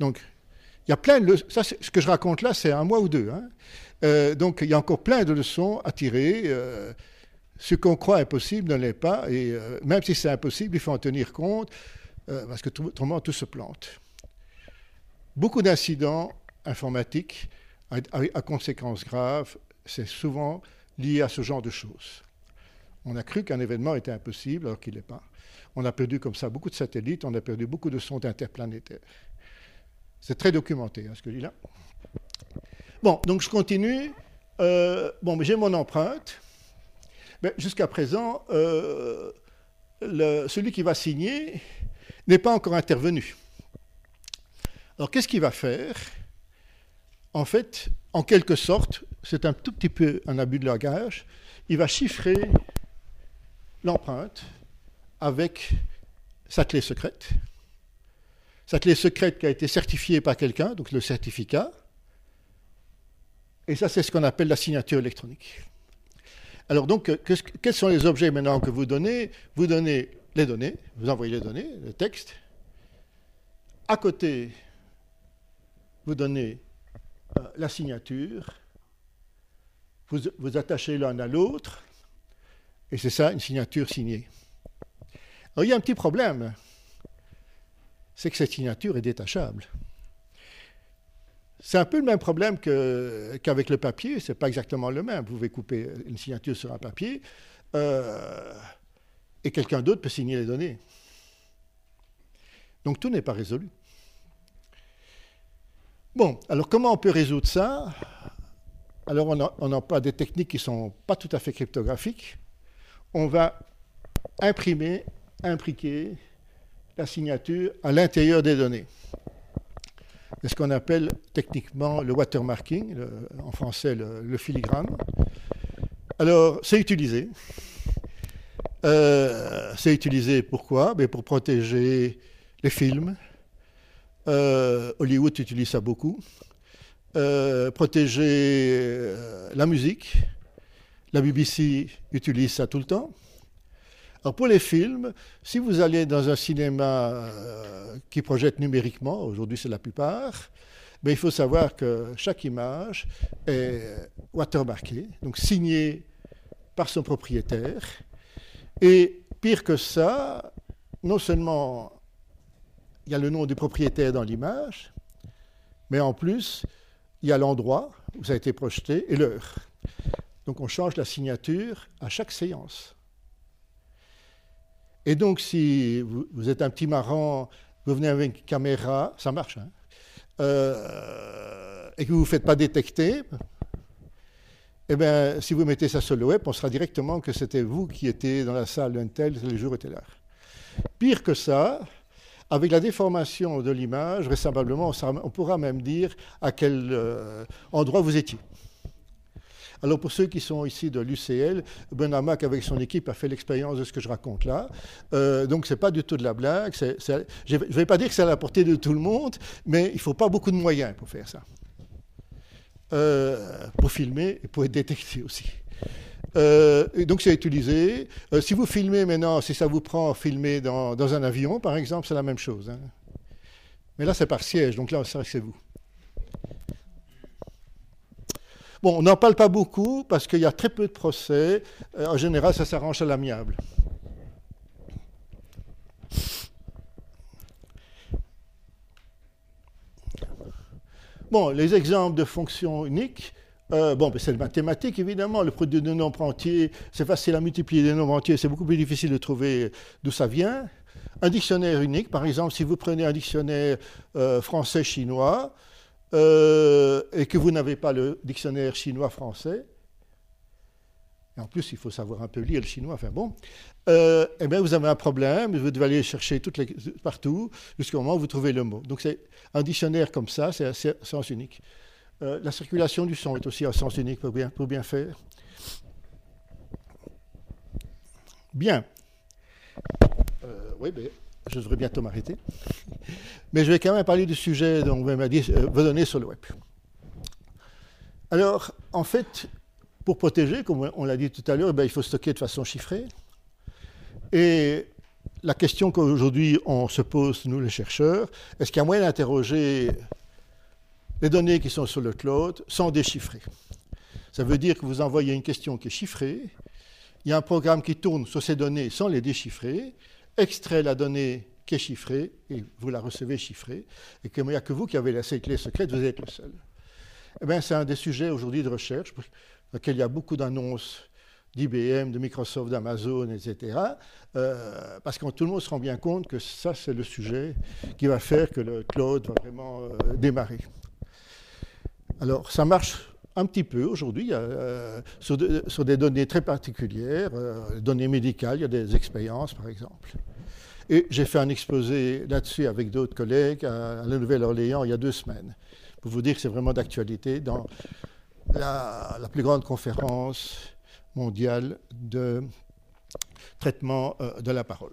Donc, il y a plein de ça, ce que je raconte là, c'est un mois ou deux. Hein. Euh, donc, il y a encore plein de leçons à tirer. Euh, ce qu'on croit impossible ne l'est pas, et euh, même si c'est impossible, il faut en tenir compte, parce que autrement tout se plante. Beaucoup d'incidents informatiques à, conséquences graves, c'est souvent lié à ce genre de choses. On a cru qu'un événement était impossible alors qu'il n'est pas. On a perdu comme ça beaucoup de satellites, on a perdu beaucoup de sondes interplanétaires. C'est très documenté, hein, ce que je dis là. Bon, donc je continue. Euh, bon, j'ai mon empreinte. Jusqu'à présent, euh, celui qui va signer n'est pas encore intervenu. Alors qu'est-ce qu'il va faire? En fait, en quelque sorte, c'est un tout petit peu un abus de langage, il va chiffrer l'empreinte avec sa clé secrète. Sa clé secrète qui a été certifiée par quelqu'un, donc le certificat. Et ça, c'est ce qu'on appelle la signature électronique. Alors donc, euh, quels sont les objets maintenant que vous donnez? Vous donnez les données, vous envoyez les données, le texte. À côté, vous donnez euh, la signature. Vous, vous attachez l'un à l'autre. Et c'est ça, une signature signée. Alors il y a un petit problème. C'est que cette signature est détachable. C'est un peu le même problème qu'avec le papier, c'est pas exactement le même. Vous pouvez couper une signature sur un papier euh, et quelqu'un d'autre peut signer les données. Donc tout n'est pas résolu. Bon, alors comment on peut résoudre ça? Alors on n'a pas des techniques qui ne sont pas tout à fait cryptographiques. On va imprimer, imbriquer la signature à l'intérieur des données. C'est ce qu'on appelle techniquement le watermarking, en français le, filigrane. Alors, c'est utilisé. Euh, c'est utilisé pourquoi? Ben, Pour protéger les films. Euh, Hollywood utilise ça beaucoup. Euh, protéger la musique. La BBC utilise ça tout le temps. Alors pour les films, si vous allez dans un cinéma euh, qui projette numériquement, aujourd'hui c'est la plupart, mais il faut savoir que chaque image est watermarkée, donc signée par son propriétaire. Et pire que ça, non seulement il y a le nom du propriétaire dans l'image, mais en plus, il y a l'endroit où ça a été projeté et l'heure. Donc on change la signature à chaque séance. Et donc si vous, êtes un petit marrant, vous venez avec une caméra, ça marche, hein, euh, et que vous ne vous faites pas détecter, eh bien, si vous mettez ça sur le web, on saura directement que c'était vous qui étiez dans la salle d'un tel, le jour était là. Pire que ça, avec la déformation de l'image, vraisemblablement, on, pourra même dire à quel euh, endroit vous étiez. Alors pour ceux qui sont ici de l'UCL, Benamac avec son équipe a fait l'expérience de ce que je raconte là. Euh, donc c'est pas du tout de la blague. je ne vais pas dire que c'est à la portée de tout le monde, mais il ne faut pas beaucoup de moyens pour faire ça. Euh, pour filmer et pour être détecté aussi. Euh, donc c'est utilisé. Euh, si vous filmez maintenant, si ça vous prend filmer dans, un avion, par exemple, c'est la même chose. Hein. Mais là, c'est par siège, donc là, c'est vous. Bon, on n'en parle pas beaucoup parce qu'il y a très peu de procès. Euh, en général, ça s'arrange à l'amiable. Bon, les exemples de fonctions uniques, euh, bon, ben, c'est le mathématique, évidemment. Le produit de nombres entiers, c'est facile à multiplier des nombres entiers, c'est beaucoup plus difficile de trouver d'où ça vient. Un dictionnaire unique, par exemple, si vous prenez un dictionnaire euh, français-chinois euh, et que vous n'avez pas le dictionnaire chinois-français, et en plus, il faut savoir un peu lire le chinois, enfin bon, eh bien, vous avez un problème, vous devez aller chercher toutes les, partout jusqu'au moment où vous trouvez le mot. Donc, c'est un dictionnaire comme ça, c'est un sens unique. Euh, la circulation du son est aussi un sens unique pour bien, pour bien faire. Bien. Euh, oui, mais je devrais bientôt m'arrêter. Mais je vais quand même parler du sujet dont vous m'avez euh, donner sur le web. Alors, en fait, pour protéger, comme on l'a dit tout à l'heure, eh il faut stocker de façon chiffrée. Et la question qu'aujourd'hui on se pose, nous les chercheurs, est-ce qu'il y a moyen d'interroger les données qui sont sur le cloud sont déchiffrées. Ça veut dire que vous envoyez une question qui est chiffrée, il y a un programme qui tourne sur ces données sans les déchiffrer, extrait la donnée qui est chiffrée et vous la recevez chiffrée, et qu'il n'y a que vous qui avez la clé secrète, vous êtes le seul. Eh bien, c'est un des sujets aujourd'hui de recherche, dans lequel il y a beaucoup d'annonces d'IBM, de Microsoft, d'Amazon, etc. Euh, parce que tout le monde se rend bien compte que ça, c'est le sujet qui va faire que le cloud va vraiment euh, démarrer. Alors, ça marche un petit peu aujourd'hui euh, sur, des données très particulières, euh, données médicales, il y a des expériences par exemple. Et j'ai fait un exposé là-dessus avec d'autres collègues à, la Nouvelle-Orléans il y a deux semaines, pour vous dire que c'est vraiment d'actualité dans la, plus grande conférence mondiale de traitement euh, de la parole.